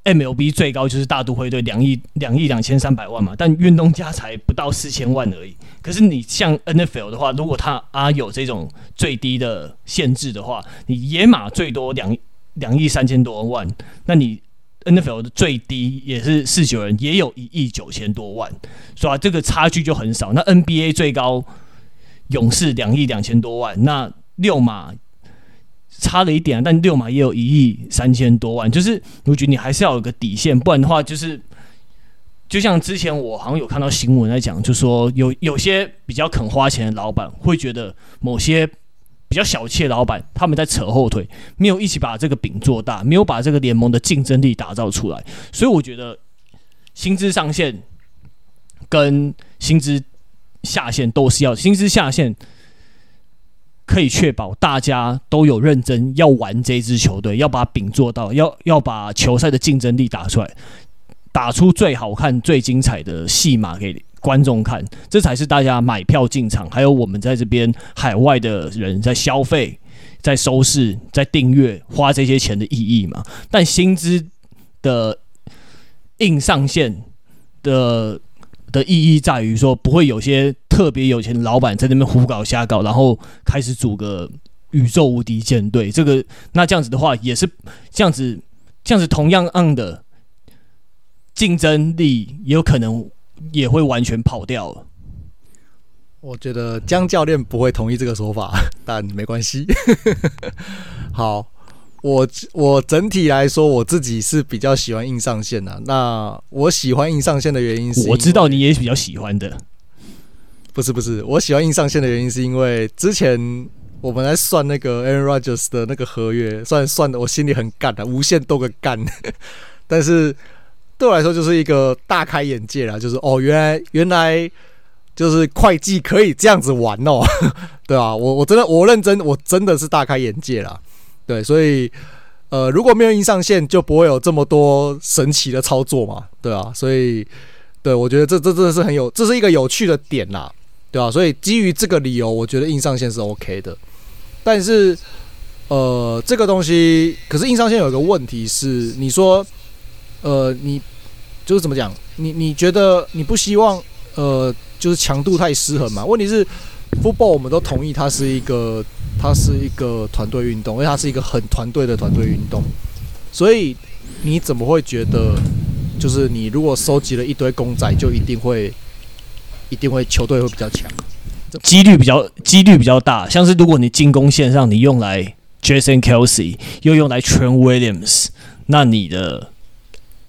MLB 最高就是大都会队两亿两亿两千三百万嘛，但运动家才不到四千万而已。可是你像 NFL 的话，如果他啊有这种最低的限制的话，你野马最多两两亿三千多万，那你 NFL 的最低也是四九人，也有一亿九千多万，是吧？这个差距就很少。那 NBA 最高勇士两亿两千多万，那六马。差了一点，但六马也有一亿三千多万，就是我觉得你还是要有个底线，不然的话，就是就像之前我好像有看到新闻在讲，就说有有些比较肯花钱的老板会觉得某些比较小气的老板他们在扯后腿，没有一起把这个饼做大，没有把这个联盟的竞争力打造出来，所以我觉得薪资上限跟薪资下限都是要薪资下限。可以确保大家都有认真要玩这支球队，要把饼做到，要要把球赛的竞争力打出来，打出最好看、最精彩的戏码给观众看，这才是大家买票进场，还有我们在这边海外的人在消费、在收视、在订阅、花这些钱的意义嘛。但薪资的硬上限的。的意义在于说，不会有些特别有钱的老板在那边胡搞瞎搞，然后开始组个宇宙无敌舰队。这个那这样子的话，也是这样子，这样子同样样的竞争力，也有可能也会完全跑掉了。我觉得江教练不会同意这个说法，但没关系。好。我我整体来说，我自己是比较喜欢硬上线的。那我喜欢硬上线的原因是，我知道你也比较喜欢的。不是不是，我喜欢硬上线的原因是因为之前我们在算那个 Aaron Rodgers 的那个合约，算算的我心里很干的，无限多个干。但是对我来说就是一个大开眼界啦，就是哦，原来原来就是会计可以这样子玩哦，对啊，我我真的我认真，我真的是大开眼界啦。对，所以，呃，如果没有硬上线，就不会有这么多神奇的操作嘛，对啊，所以，对我觉得这这真的是很有，这是一个有趣的点啦，对啊，所以基于这个理由，我觉得硬上线是 OK 的。但是，呃，这个东西，可是硬上线有一个问题是，你说，呃，你就是怎么讲？你你觉得你不希望，呃，就是强度太失衡嘛？问题是。Football 我们都同意它是一个，它是一个团队运动，因为它是一个很团队的团队运动。所以你怎么会觉得，就是你如果收集了一堆公仔，就一定会，一定会球队会比较强？几率比较几率比较大。像是如果你进攻线上你用来 Jason Kelsey，又用来 Tran Williams，那你的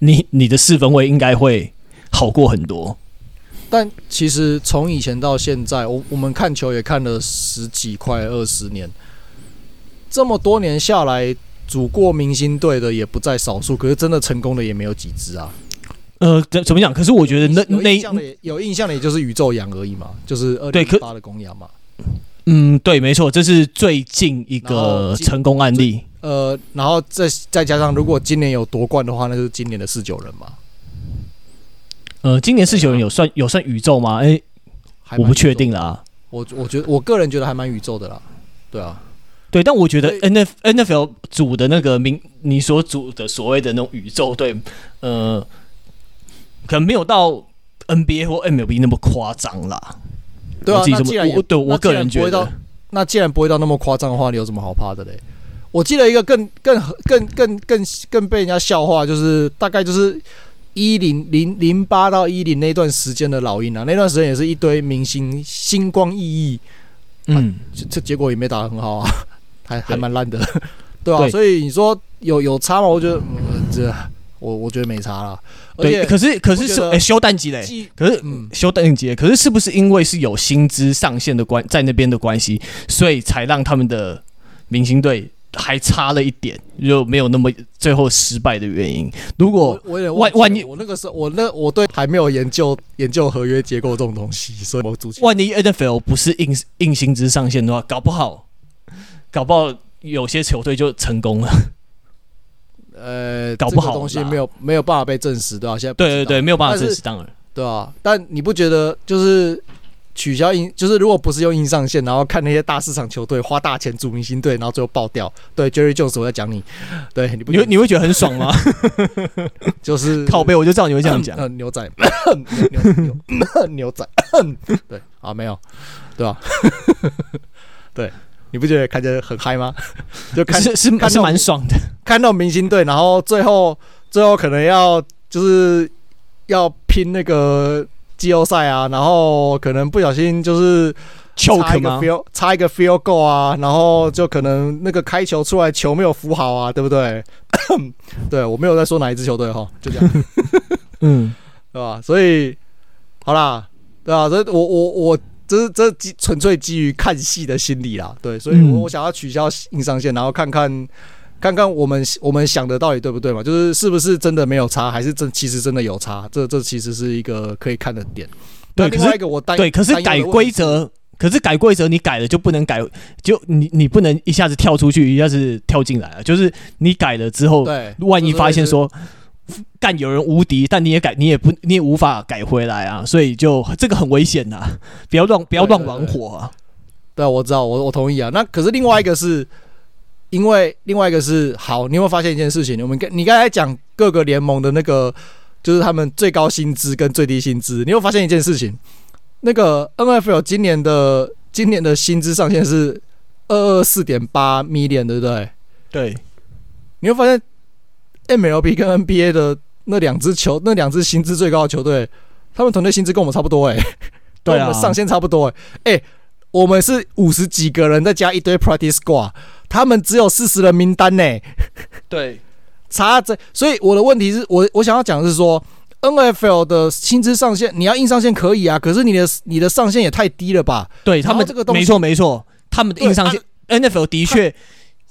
你你的四分卫应该会好过很多。但其实从以前到现在，我我们看球也看了十几快二十年，这么多年下来，组过明星队的也不在少数。可是真的成功的也没有几支啊。呃，怎怎么讲？可是我觉得那那有印象的也就是宇宙羊而已嘛，就是二零八的公羊嘛。嗯，对，没错，这是最近一个成功案例。呃，然后再再加上，如果今年有夺冠的话，那就是今年的四九人嘛。呃，今年四九人有算有算宇宙吗？哎、欸，我不确定啦。我我觉得我个人觉得还蛮宇宙的啦。对啊，对，但我觉得 N F N F L 组的那个名，你所组的所谓的那种宇宙队，呃，可能没有到 N B A 或 M L B 那么夸张啦。对啊，那既然我对我个人觉得，那既然不会到那么夸张的话，你有什么好怕的嘞？我记得一个更更更更更更被人家笑话，就是大概就是。一零零零八到一零那段时间的老鹰啊，那段时间也是一堆明星星光熠熠，嗯，这结果也没打得很好啊，还还蛮烂的，对吧？所以你说有有差吗？我觉得这我我觉得没差啦。对，可是可是是哎，休淡季嘞，可是嗯，休淡季，可是是不是因为是有薪资上限的关在那边的关系，所以才让他们的明星队还差了一点，就没有那么最后失败的原因？如果我也万万一我那个时候我那我对还没有研究研究合约结构这种东西，所以我主万一 NFL 不是硬硬薪资上限的话，搞不好搞不好有些球队就成功了。呃，搞不好东西没有没有办法被证实，对吧？现在对对对，没有办法证实，当然，对啊，但你不觉得就是取消硬，就是如果不是用硬上线，然后看那些大市场球队花大钱组明星队，然后最后爆掉，对，Jerry Jones 我在讲你，对，你不你你会觉得很爽吗？就是 靠背，我就知道你会这样讲。牛仔，牛牛牛仔，对啊，没有，对吧？对。你不觉得看着很嗨吗？就看是是看是蛮爽的，看到明星队，然后最后最后可能要就是要拼那个季后赛啊，然后可能不小心就是差一个 field 差一个 field goal 啊，然后就可能那个开球出来球没有扶好啊，对不对？对，我没有在说哪一支球队哈，就这样，嗯，对吧？所以好啦，对吧？这我我我。这是这基纯粹基于看戏的心理啦，对，所以我我想要取消硬上线，然后看看看看我们我们想的到底对不对嘛？就是是不是真的没有差，还是真其实真的有差？这这其实是一个可以看的点。对，另外一个我担对，可是改规则，可是改规则你改了就不能改，就你你不能一下子跳出去，一下子跳进来啊！就是你改了之后，对，万一发现说。干有人无敌，但你也改，你也不，你也无法改回来啊！所以就这个很危险呐，不要乱，不要乱玩火啊！对，我知道，我我同意啊。那可是另外一个是，因为另外一个是好，你有没有发现一件事情？我们跟你刚才讲各个联盟的那个，就是他们最高薪资跟最低薪资，你有发现一件事情？那个 NFL 今年的今年的薪资上限是二二四点八 million，对不对？对，你会发现。MLB 跟 NBA 的那两支球，那两支薪资最高的球队，他们团队薪资跟我们差不多哎、欸，对啊，上限差不多哎、欸，哎、欸，我们是五十几个人再加一堆 Practice Squad，他们只有四十人名单呢、欸，对，差这，所以我的问题是我我想要讲的是说，NFL 的薪资上限你要硬上限可以啊，可是你的你的上限也太低了吧？对他们这个东西没错没错，他们的硬上限、啊、NFL 的确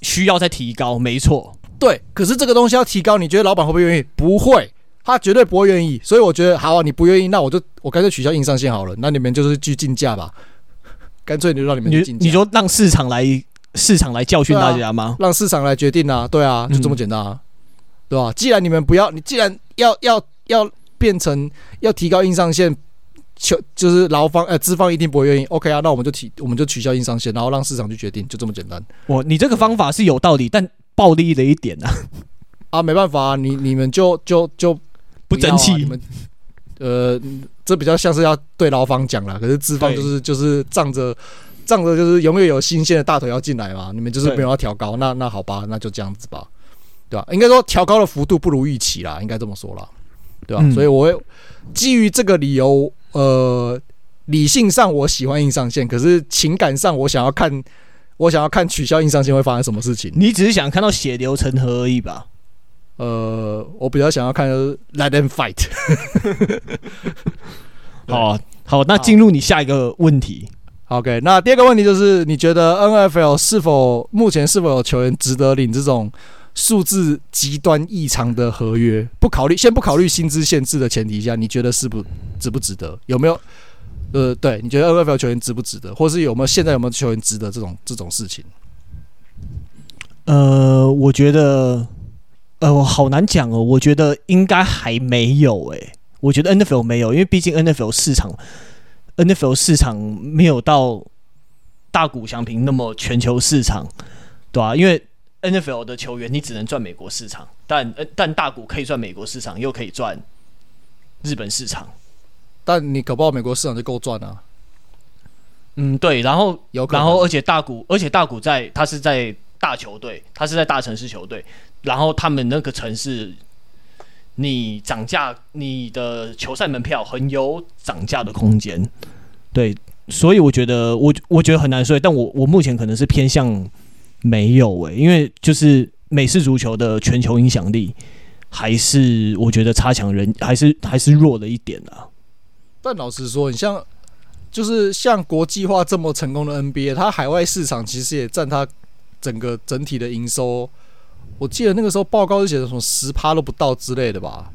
需要再提高，没错。对，可是这个东西要提高，你觉得老板会不会愿意？不会，他绝对不会愿意。所以我觉得，好啊，你不愿意，那我就我干脆取消硬上限好了。那你们就是去竞价吧，干脆你就让你们去竞价。你就让市场来市场来教训大家吗？让市场来决定啊，对啊，就这么简单啊，嗯、对吧？既然你们不要，你既然要要要变成要提高硬上限，求就是劳方呃资方一定不会愿意。OK 啊，那我们就提我们就取消硬上限，然后让市场去决定，就这么简单。我你这个方法是有道理，但。暴力的一点啊，啊，没办法啊，你你们就就就不争气，你们呃，这比较像是要对劳方讲了，可是资方就是就是仗着仗着就是永远有新鲜的大腿要进来嘛，你们就是没有要调高，那那好吧，那就这样子吧，对吧？应该说调高的幅度不如预期啦，应该这么说啦，对吧？所以我会基于这个理由，呃，理性上我喜欢硬上线，可是情感上我想要看。我想要看取消硬上线会发生什么事情。你只是想看到血流成河而已吧？呃，我比较想要看 Let them fight。好好，那进入你下一个问题。OK，那第二个问题就是，你觉得 NFL 是否目前是否有球员值得领这种数字极端异常的合约？不考虑，先不考虑薪资限制的前提下，你觉得是不值不值得？有没有？呃，对，你觉得 NFL 球员值不值得，或是有没有现在有没有球员值得这种这种事情？呃，我觉得，呃，我好难讲哦。我觉得应该还没有诶、欸，我觉得 NFL 没有，因为毕竟 NFL 市场，NFL 市场没有到大谷翔平那么全球市场，对吧、啊？因为 NFL 的球员你只能赚美国市场，但但大谷可以赚美国市场，又可以赚日本市场。但你搞不好美国市场就够赚啊。嗯，对，然后有，然后而且大谷，而且大谷在，他是在大球队，他是在大城市球队，然后他们那个城市，你涨价，你的球赛门票很有涨价的空间。对，所以我觉得我我觉得很难说，但我我目前可能是偏向没有诶、因为就是美式足球的全球影响力还是我觉得差强人还是还是弱了一点啊。但老实说，你像就是像国际化这么成功的 NBA，它海外市场其实也占它整个整体的营收。我记得那个时候报告是写的什么十趴都不到之类的吧，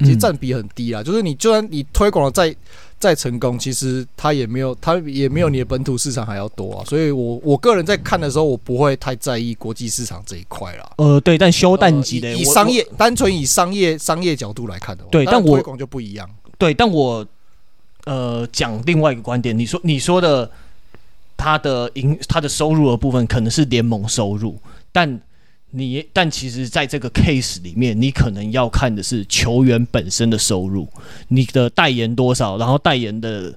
其实占比很低啊。就是你就算你推广的再再成功，其实它也没有它也没有你的本土市场还要多啊。所以我我个人在看的时候，我不会太在意国际市场这一块啦。呃，对，但休淡季的、呃、以，以商业单纯以商业商业角度来看的话，对，但我推广就不一样。对，但我呃讲另外一个观点，你说你说的他的营他的收入的部分可能是联盟收入，但。你但其实，在这个 case 里面，你可能要看的是球员本身的收入，你的代言多少，然后代言的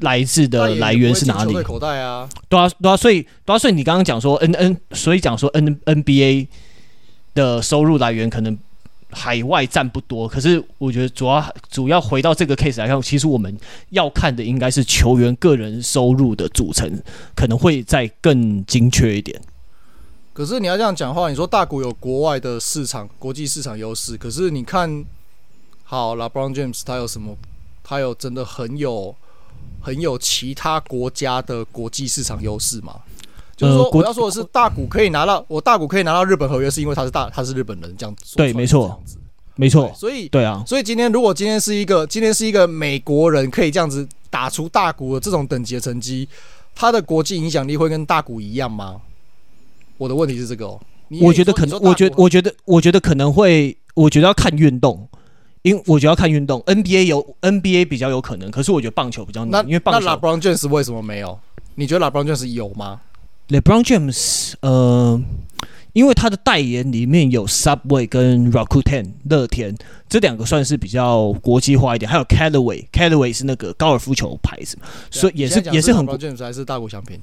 来自的来源是哪里？口袋啊，对啊，对啊，所以对啊，所以你刚刚讲说 N N，所以讲说 N N B A 的收入来源可能海外占不多，可是我觉得主要主要回到这个 case 来看，其实我们要看的应该是球员个人收入的组成，可能会再更精确一点。可是你要这样讲话，你说大谷有国外的市场、国际市场优势，可是你看好 LeBron James，他有什么？他有真的很有、很有其他国家的国际市场优势吗？就是说，我要说的是，大谷可以拿到我大谷可以拿到日本合约，是因为他是大，他是日本人这样子。对，没错，没错。所以，对啊，所以今天如果今天是一个今天是一个美国人可以这样子打出大谷的这种等级的成绩，他的国际影响力会跟大谷一样吗？我的问题是这个哦，我觉得可能，我觉得，我觉得，我觉得可能会，我觉得要看运动，因为我觉得要看运动，NBA 有 NBA 比较有可能，可是我觉得棒球比较难，因为棒球。那 LeBron James 为什么没有？你觉得 LeBron James 有吗？LeBron James，呃，因为他的代言里面有 Subway 跟 Rakuten 乐天这两个算是比较国际化一点，还有 Callaway，Callaway 是那个高尔夫球牌子，所以也是也是很。LeBron James 还是大谷翔平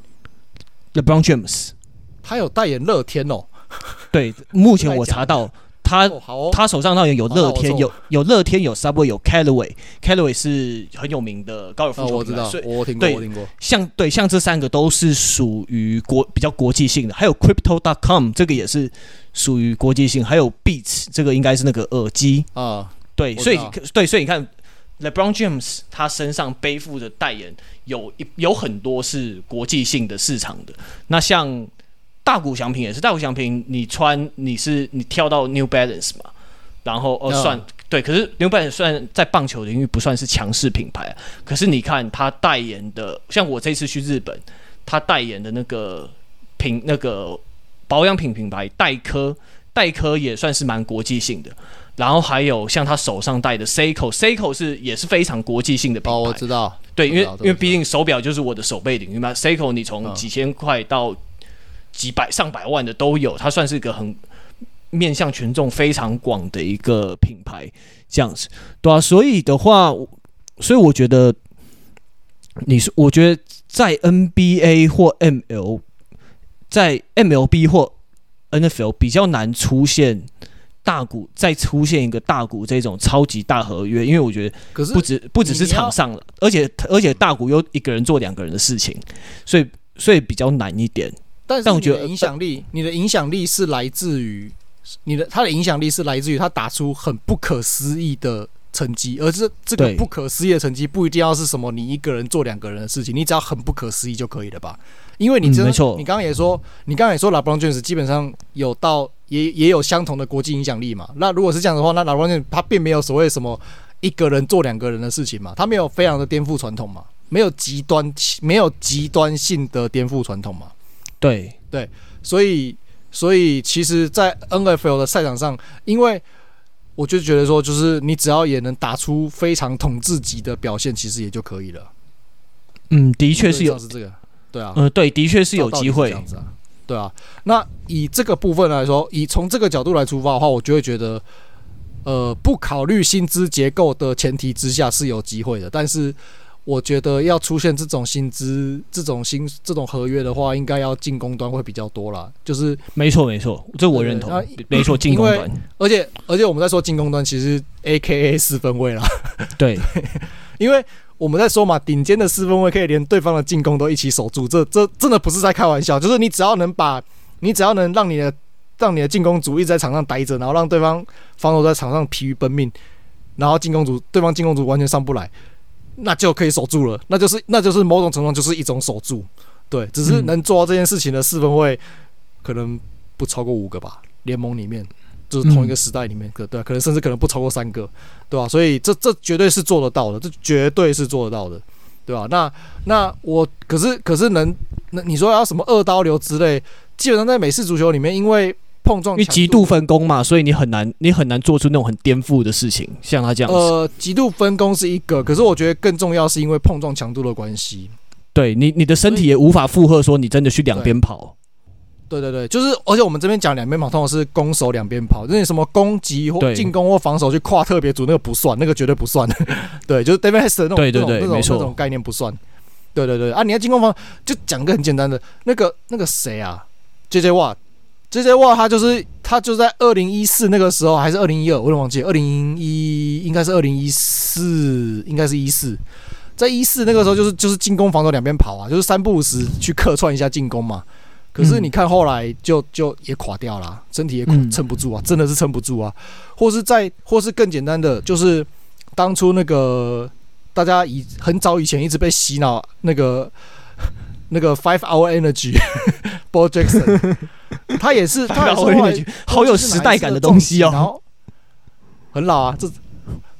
？LeBron James。他有代言乐天哦，对，目前我查到 他，他手上那有有乐天，有有乐天，有 Subway，有 Callaway，Callaway 是很有名的高尔夫球，我知道，我听过，我听过。像对像这三个都是属于国比较国际性的，还有 Crypto.com 这个也是属于国际性，还有 Beats 这个应该是那个耳机。啊，对，所以对，所以你看 LeBron James 他身上背负的代言有一有很多是国际性的市场的，那像。大谷翔平也是，大谷翔平，你穿你是你跳到 New Balance 嘛，然后呃算、oh. 对，可是 New Balance 虽然在棒球领域不算是强势品牌，可是你看他代言的，像我这次去日本，他代言的那个品那个保养品品牌黛珂，黛珂也算是蛮国际性的，然后还有像他手上戴的 Seiko，Seiko 是也是非常国际性的品牌，哦，我知道，对，因为因为毕竟手表就是我的手背领域嘛，Seiko 你从几千块到几百上百万的都有，它算是一个很面向群众非常广的一个品牌，这样子，对啊，所以的话，所以我觉得，你说，我觉得在 NBA 或 ML，在 MLB 或 NFL 比较难出现大股，再出现一个大股这种超级大合约，因为我觉得，可是不止不只是场上了，而且而且大股又一个人做两个人的事情，所以所以比较难一点。但是你的影响力，你的影响力是来自于你的他的影响力是来自于他打出很不可思议的成绩，而这这个不可思议的成绩不一定要是什么你一个人做两个人的事情，你只要很不可思议就可以了吧？因为你真的，嗯、你刚刚也说，你刚刚也说，LeBron James 基本上有到也也有相同的国际影响力嘛？那如果是这样的话，那 LeBron James 他并没有所谓什么一个人做两个人的事情嘛？他没有非常的颠覆传统嘛？没有极端没有极端性的颠覆传统嘛？对对。所以，所以其实，在 NFL 的赛场上，因为我就觉得说，就是你只要也能打出非常统治级的表现，其实也就可以了。嗯，的确是有是这个，对啊，嗯，对，的确是有机会，这样子啊，对啊。那以这个部分来说，以从这个角度来出发的话，我就会觉得，呃，不考虑薪资结构的前提之下是有机会的，但是。我觉得要出现这种薪资、这种薪、这种合约的话，应该要进攻端会比较多啦。就是没错，没错，这我认同。没错，进攻端。而且而且我们在说进攻端，其实 AKA 四分位啦。对，因为我们在说嘛，顶尖的四分位可以连对方的进攻都一起守住，这这真的不是在开玩笑。就是你只要能把，你只要能让你的让你的进攻组一直在场上待着，然后让对方防守在场上疲于奔命，然后进攻组对方进攻组完全上不来，那就可以守住了。那就是那就是某种程度上就是一种守住，对，只是能做到这件事情的四分卫可能不超过五个吧，联盟里面就是同一个时代里面，可对，可能甚至可能不超过三个，对吧？所以这这绝对是做得到的，这绝对是做得到的。对吧？那那我可是可是能那你说要什么二刀流之类，基本上在美式足球里面，因为碰撞，因为极度分工嘛，所以你很难你很难做出那种很颠覆的事情，像他这样子。呃，极度分工是一个，可是我觉得更重要是因为碰撞强度的关系。对你你的身体也无法负荷说你真的去两边跑。对对对，就是，而且我们这边讲两边跑，通常是攻守两边跑，那你什么攻击或进攻或防守去跨特别组，那个不算，那个绝对不算。对，就是 David Hester 那种对对对那种那种，概念不算。对对对啊，你要进攻方就讲个很简单的，那个那个谁啊，JJ Watt，JJ Watt 他就是他就在二零一四那个时候还是二零一二，我有点忘记，二零一应该是二零一四，应该是一四，在一四那个时候就是就是进攻防守两边跑啊，就是三不五时去客串一下进攻嘛。可是你看后来就就也垮掉了，身体也撑不住啊，真的是撑不住啊。或是在或是更简单的，就是当初那个大家以很早以前一直被洗脑那个 那个 Five Hour Energy，Bo Jackson，他也是他后来好有时代感的东西哦，很老啊，这。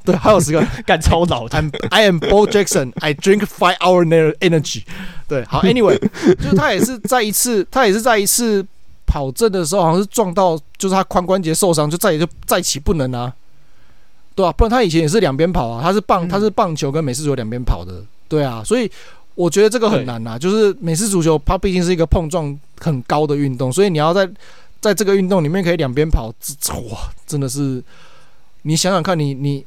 对，还有十个 干超老的。I'm I am Bo Jackson. I drink five hour energy。对，好，Anyway，就是他也是在一次，他也是在一次跑阵的时候，好像是撞到，就是他髋关节受伤，就再也就再起不能啊。对啊，不然他以前也是两边跑啊，他是棒，他是棒球跟美式足球两边跑的。对啊，所以我觉得这个很难呐，就是美式足球它毕竟是一个碰撞很高的运动，所以你要在在这个运动里面可以两边跑，哇，真的是，你想想看你你。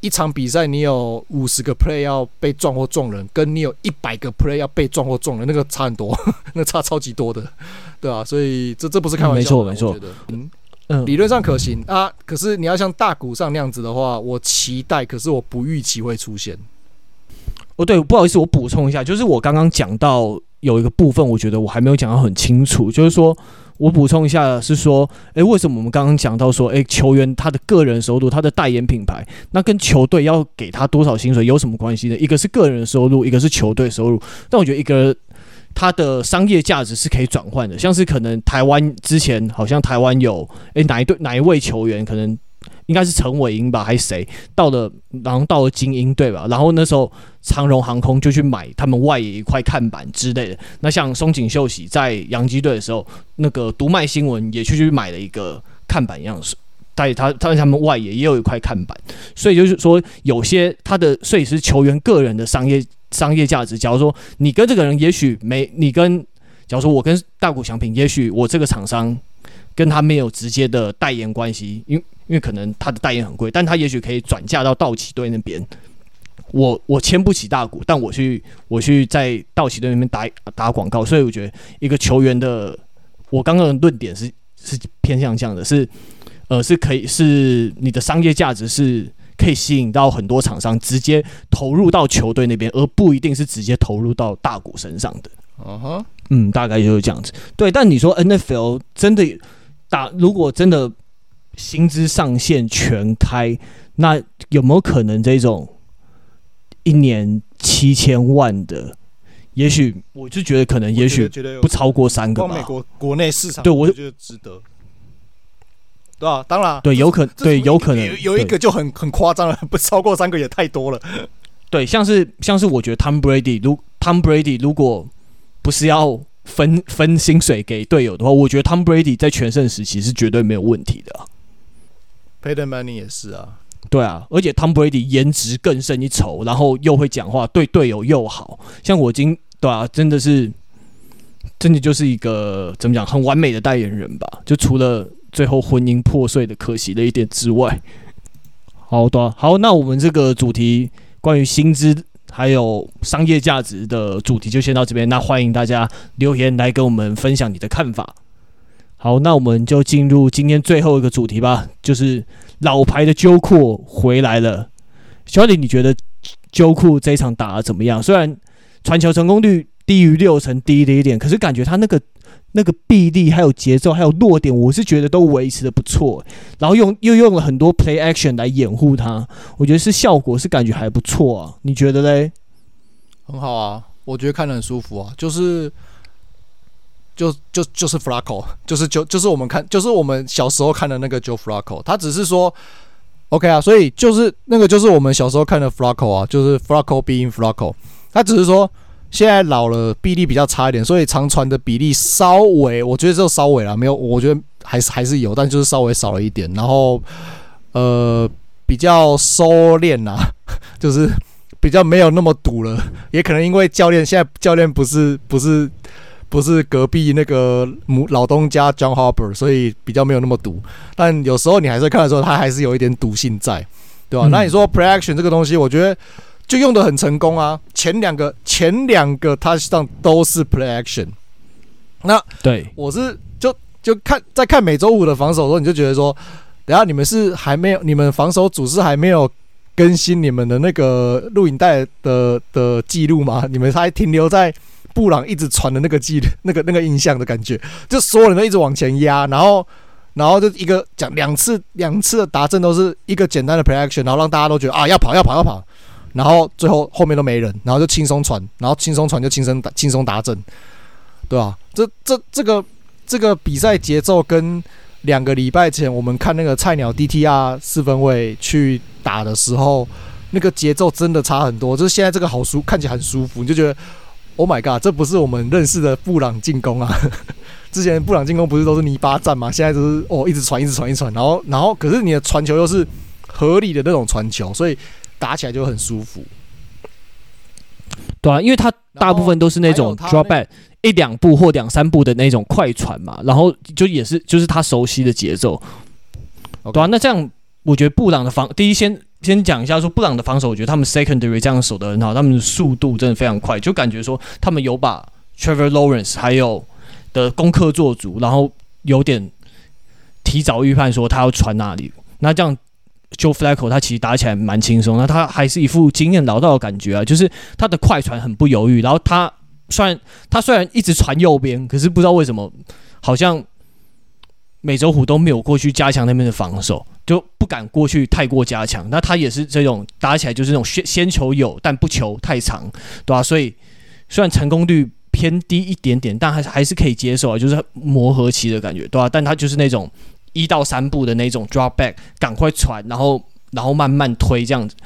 一场比赛，你有五十个 play 要被撞或撞人，跟你有一百个 play 要被撞或撞人，那个差很多，那差超级多的，对啊，所以这这不是开玩笑的，没错没错。嗯嗯，理论上可行啊，可是你要像大鼓上那样子的话，我期待，可是我不预期会出现。哦，对，不好意思，我补充一下，就是我刚刚讲到有一个部分，我觉得我还没有讲到很清楚，就是说。我补充一下，是说，诶，为什么我们刚刚讲到说，诶，球员他的个人收入，他的代言品牌，那跟球队要给他多少薪水有什么关系呢？一个是个人收入，一个是球队收入。但我觉得一个他的商业价值是可以转换的，像是可能台湾之前好像台湾有，诶，哪一队哪一位球员可能。应该是陈伟英吧，还是谁到了？然后到了精英队吧。然后那时候长荣航空就去买他们外野一块看板之类的。那像松井秀喜在洋基队的时候，那个读卖新闻也去去买了一个看板样式，但他他在他们外野也有一块看板。所以就是说，有些他的所以是球员个人的商业商业价值。假如说你跟这个人，也许没你跟，假如说我跟大谷翔平，也许我这个厂商跟他没有直接的代言关系，因因为可能他的代言很贵，但他也许可以转嫁到道奇队那边。我我签不起大股，但我去我去在道奇队那边打打广告，所以我觉得一个球员的，我刚刚的论点是是偏向这样的，是呃是可以是你的商业价值是可以吸引到很多厂商直接投入到球队那边，而不一定是直接投入到大股身上的。嗯哼，嗯，大概就是这样子。对，但你说 NFL 真的打，如果真的。薪资上限全开，那有没有可能这种一年七千万的？也许我就觉得可能，也许不超过三个吧。美国国内市场，对我觉得值得。对啊，当然，对，有可对，有可能有一个就很很夸张了，不超过三个也太多了。对，像是像是我觉得 Tom Brady，如 Tom Brady 如果不是要分分薪水给队友的话，我觉得 Tom Brady 在全盛时期是绝对没有问题的。Peyton Manning 也是啊，对啊，而且 Tom Brady 颜值更胜一筹，然后又会讲话，对队友又好，像我今对啊，真的是，真的就是一个怎么讲，很完美的代言人吧？就除了最后婚姻破碎的可惜的一点之外，好的，好，那我们这个主题关于薪资还有商业价值的主题就先到这边，那欢迎大家留言来跟我们分享你的看法。好，那我们就进入今天最后一个主题吧，就是老牌的揪库回来了。小李，你觉得揪库这一场打的怎么样？虽然传球成功率低于六成，低了一点，可是感觉他那个那个臂力还有节奏还有落点，我是觉得都维持的不错。然后用又用了很多 play action 来掩护他，我觉得是效果是感觉还不错啊。你觉得嘞？很好啊，我觉得看得很舒服啊，就是就就就是 Flacco，就是就就是我们看就是我们小时候看的那个 Joe Flacco，他只是说 OK 啊，所以就是那个就是我们小时候看的 Flacco 啊，就是 Flacco being Flacco，他只是说。现在老了，臂力比较差一点，所以长传的比例稍微，我觉得就稍微啦，没有，我觉得还是还是有，但就是稍微少了一点。然后，呃，比较收敛呐，就是比较没有那么堵了。也可能因为教练现在教练不是不是不是隔壁那个母老东家 John Harbaugh，所以比较没有那么堵。但有时候你还是看的时候，他还是有一点赌性在，对吧？嗯、那你说 play action 这个东西，我觉得。就用的很成功啊！前两个前两个 touchdown 都是 play action。那对我是就就看在看每周五的防守的时候，你就觉得说，等下你们是还没有，你们防守组是还没有更新你们的那个录影带的的记录吗？你们还停留在布朗一直传的那个记 那个那个印象的感觉，就所有人都一直往前压，然后然后就一个讲两次两次的达阵都是一个简单的 play action，然后让大家都觉得啊要跑要跑要跑。然后最后后面都没人，然后就轻松传，然后轻松传就轻松打轻松打阵，对吧、啊？这这这个这个比赛节奏跟两个礼拜前我们看那个菜鸟 DTR 四分卫去打的时候，那个节奏真的差很多。就是现在这个好舒，看起来很舒服，你就觉得 Oh my God，这不是我们认识的布朗进攻啊！之前布朗进攻不是都是泥巴战嘛？现在就是哦，一直传，一直传，一直传，然后然后可是你的传球又是合理的那种传球，所以。打起来就很舒服，对啊，因为他大部分都是那种 drop back 一两步或两三步的那种快传嘛，然后就也是就是他熟悉的节奏，对啊，那这样我觉得布朗的防第一先先讲一下说布朗的防守，我觉得他们 secondary 这样守得很好，他们的速度真的非常快，就感觉说他们有把 Trevor Lawrence 还有的功课做足，然后有点提早预判说他要传哪里，那这样。Joe Flacco 他其实打起来蛮轻松，那他还是一副经验老道的感觉啊，就是他的快传很不犹豫，然后他虽然他虽然一直传右边，可是不知道为什么好像美洲虎都没有过去加强那边的防守，就不敢过去太过加强。那他也是这种打起来就是这种先先求有，但不求太长，对吧、所以虽然成功率偏低一点点，但还是还是可以接受啊，就是磨合期的感觉，对吧、但他就是那种。一到三步的那种 drop back，赶快传，然后然后慢慢推，这样子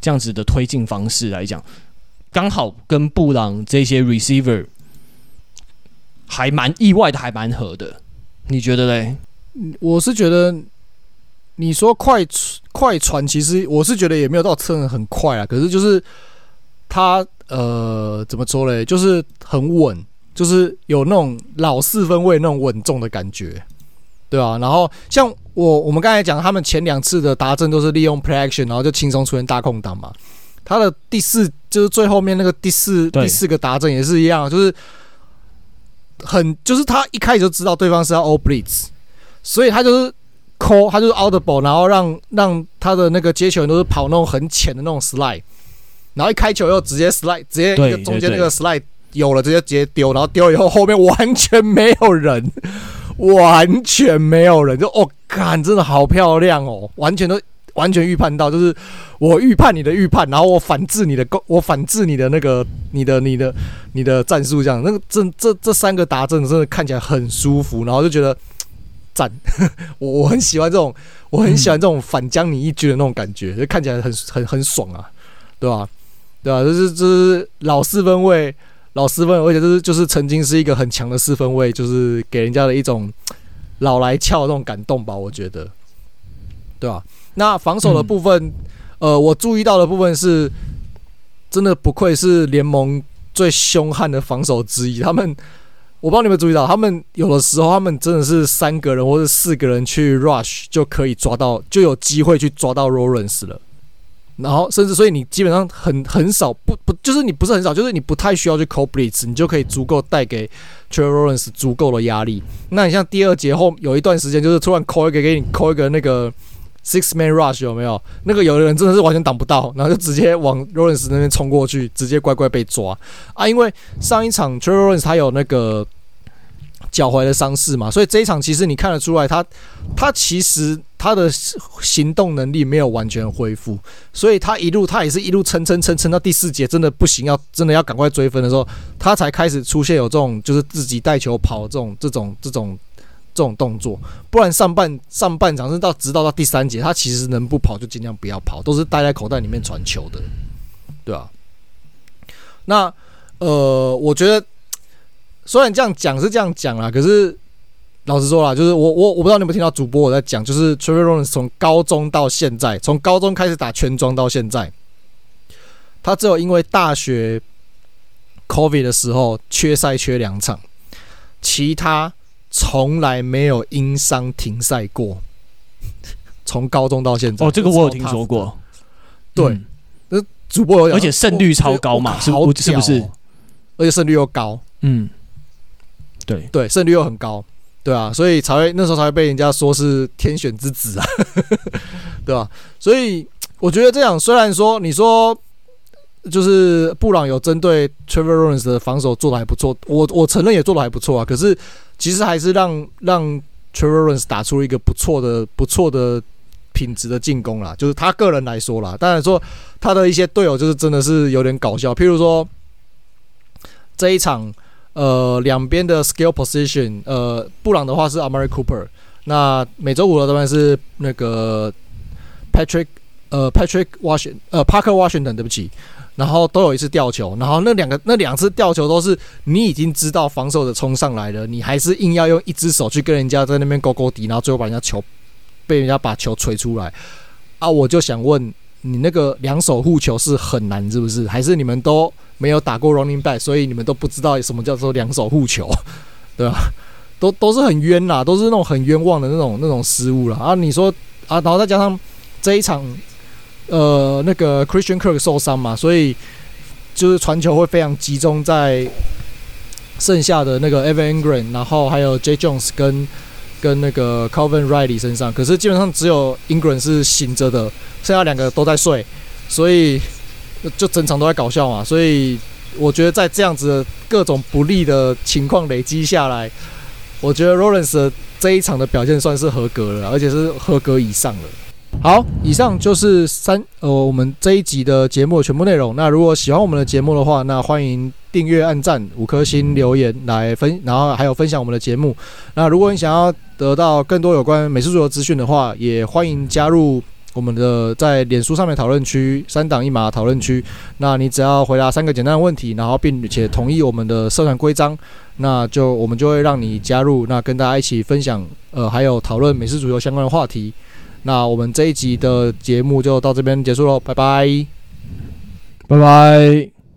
这样子的推进方式来讲，刚好跟布朗这些 receiver 还蛮意外的，还蛮合的。你觉得嘞？我是觉得你说快快传，其实我是觉得也没有到真的很快啊。可是就是他呃怎么说嘞？就是很稳，就是有那种老四分卫那种稳重的感觉。对啊，然后像我我们刚才讲，他们前两次的达阵都是利用 play action，然后就轻松出现大空档嘛。他的第四就是最后面那个第四第四个达阵也是一样，就是很就是他一开始就知道对方是要 all blitz，所以他就是 call，他就是 audible，然后让让他的那个接球人都是跑那种很浅的那种 slide，然后一开球又直接 slide，直接一个中间那个 slide 有了直接直接丢，然后丢了以后后面完全没有人。完全没有人，就哦，看，真的好漂亮哦！完全都完全预判到，就是我预判你的预判，然后我反制你的攻我反制你的那个你的你的你的战术，这样那个这这这三个达阵真的看起来很舒服，然后就觉得赞，我我很喜欢这种，我很喜欢这种反将你一军的那种感觉，就看起来很很很爽啊，对吧？对吧？就是就是老四分卫。老四分，而且就是就是曾经是一个很强的四分位，就是给人家的一种老来俏那种感动吧，我觉得，对吧？那防守的部分，嗯、呃，我注意到的部分是，真的不愧是联盟最凶悍的防守之一。他们，我不知道你们注意到，他们有的时候他们真的是三个人或者四个人去 rush 就可以抓到，就有机会去抓到 Lawrence 了。然后，甚至所以你基本上很很少就是你不是很少，就是你不太需要去 call blitz，你就可以足够带给 Trevor Lawrence 足够的压力。那你像第二节后有一段时间，就是突然 call 一个给你 call 一个那个 six man rush 有没有？那个有的人真的是完全挡不到，然后就直接往 Lawrence 那边冲过去，直接乖乖被抓啊！因为上一场 Trevor Lawrence 他有那个脚踝的伤势嘛，所以这一场其实你看得出来他，他其实他的行动能力没有完全恢复，所以他一路他也是一路撑撑撑撑到第四节真的不行，要真的要赶快追分的时候，他才开始出现有这种就是自己带球跑这种这种这种这种动作，不然上半上半场是到直到到第三节，他其实能不跑就尽量不要跑，都是待在口袋里面传球的，对、啊？那呃，我觉得。虽然这样讲是这样讲啦，可是老实说啦，就是我我我不知道你有没有听到主播我在讲，就是 Trevor Lawrence 从高中到现在，从高中开始打全装到现在，他只有因为大学 COVID 的时候缺赛缺两场，其他从来没有因伤停赛过。从高中到现在，哦，这个我有听说过。对，那、嗯、主播有讲，而且胜率超高嘛？是不是？而且胜率又高，嗯。对对，胜率又很高，对啊，所以才会那时候才会被人家说是天选之子啊，对吧？所以我觉得这样，虽然说你说就是布朗有针对 Trevor Lawrence 的防守做得还不错，我我承认也做得还不错啊。可是其实还是让让 Trevor Lawrence 打出了一个不错的不错的品质的进攻啦，就是他个人来说啦。当然说他的一些队友就是真的是有点搞笑，譬如说这一场。呃，两边的 skill position，呃，布朗的话是 Amari Cooper，那美洲五的这边是那个 Patrick，呃，Patrick Washington，呃，Parker Washington，对不起，然后都有一次吊球，然后那两个那两次吊球都是你已经知道防守的冲上来了，你还是硬要用一只手去跟人家在那边勾勾底，然后最后把人家球被人家把球锤出来，啊，我就想问。你那个两手护球是很难，是不是？还是你们都没有打过 running back，所以你们都不知道什么叫做两手护球，对吧？都都是很冤呐，都是那种很冤枉的那种那种失误了啊！你说啊，然后再加上这一场，呃，那个 Christian Kirk 受伤嘛，所以就是传球会非常集中在剩下的那个 Evan Engram，然后还有 J Jones 跟。跟那个 Calvin Riley 身上，可是基本上只有 Engram 是醒着的，剩下两个都在睡，所以就整场都在搞笑嘛。所以我觉得在这样子的各种不利的情况累积下来，我觉得 Lawrence 这一场的表现算是合格了，而且是合格以上了。好，以上就是三呃我们这一集的节目的全部内容。那如果喜欢我们的节目的话，那欢迎订阅、按赞、五颗星、留言来分，然后还有分享我们的节目。那如果你想要得到更多有关美式足球资讯的话，也欢迎加入我们的在脸书上面讨论区三档一码讨论区。那你只要回答三个简单的问题，然后并且同意我们的社团规章，那就我们就会让你加入，那跟大家一起分享呃还有讨论美式足球相关的话题。那我们这一集的节目就到这边结束喽，拜拜，拜拜。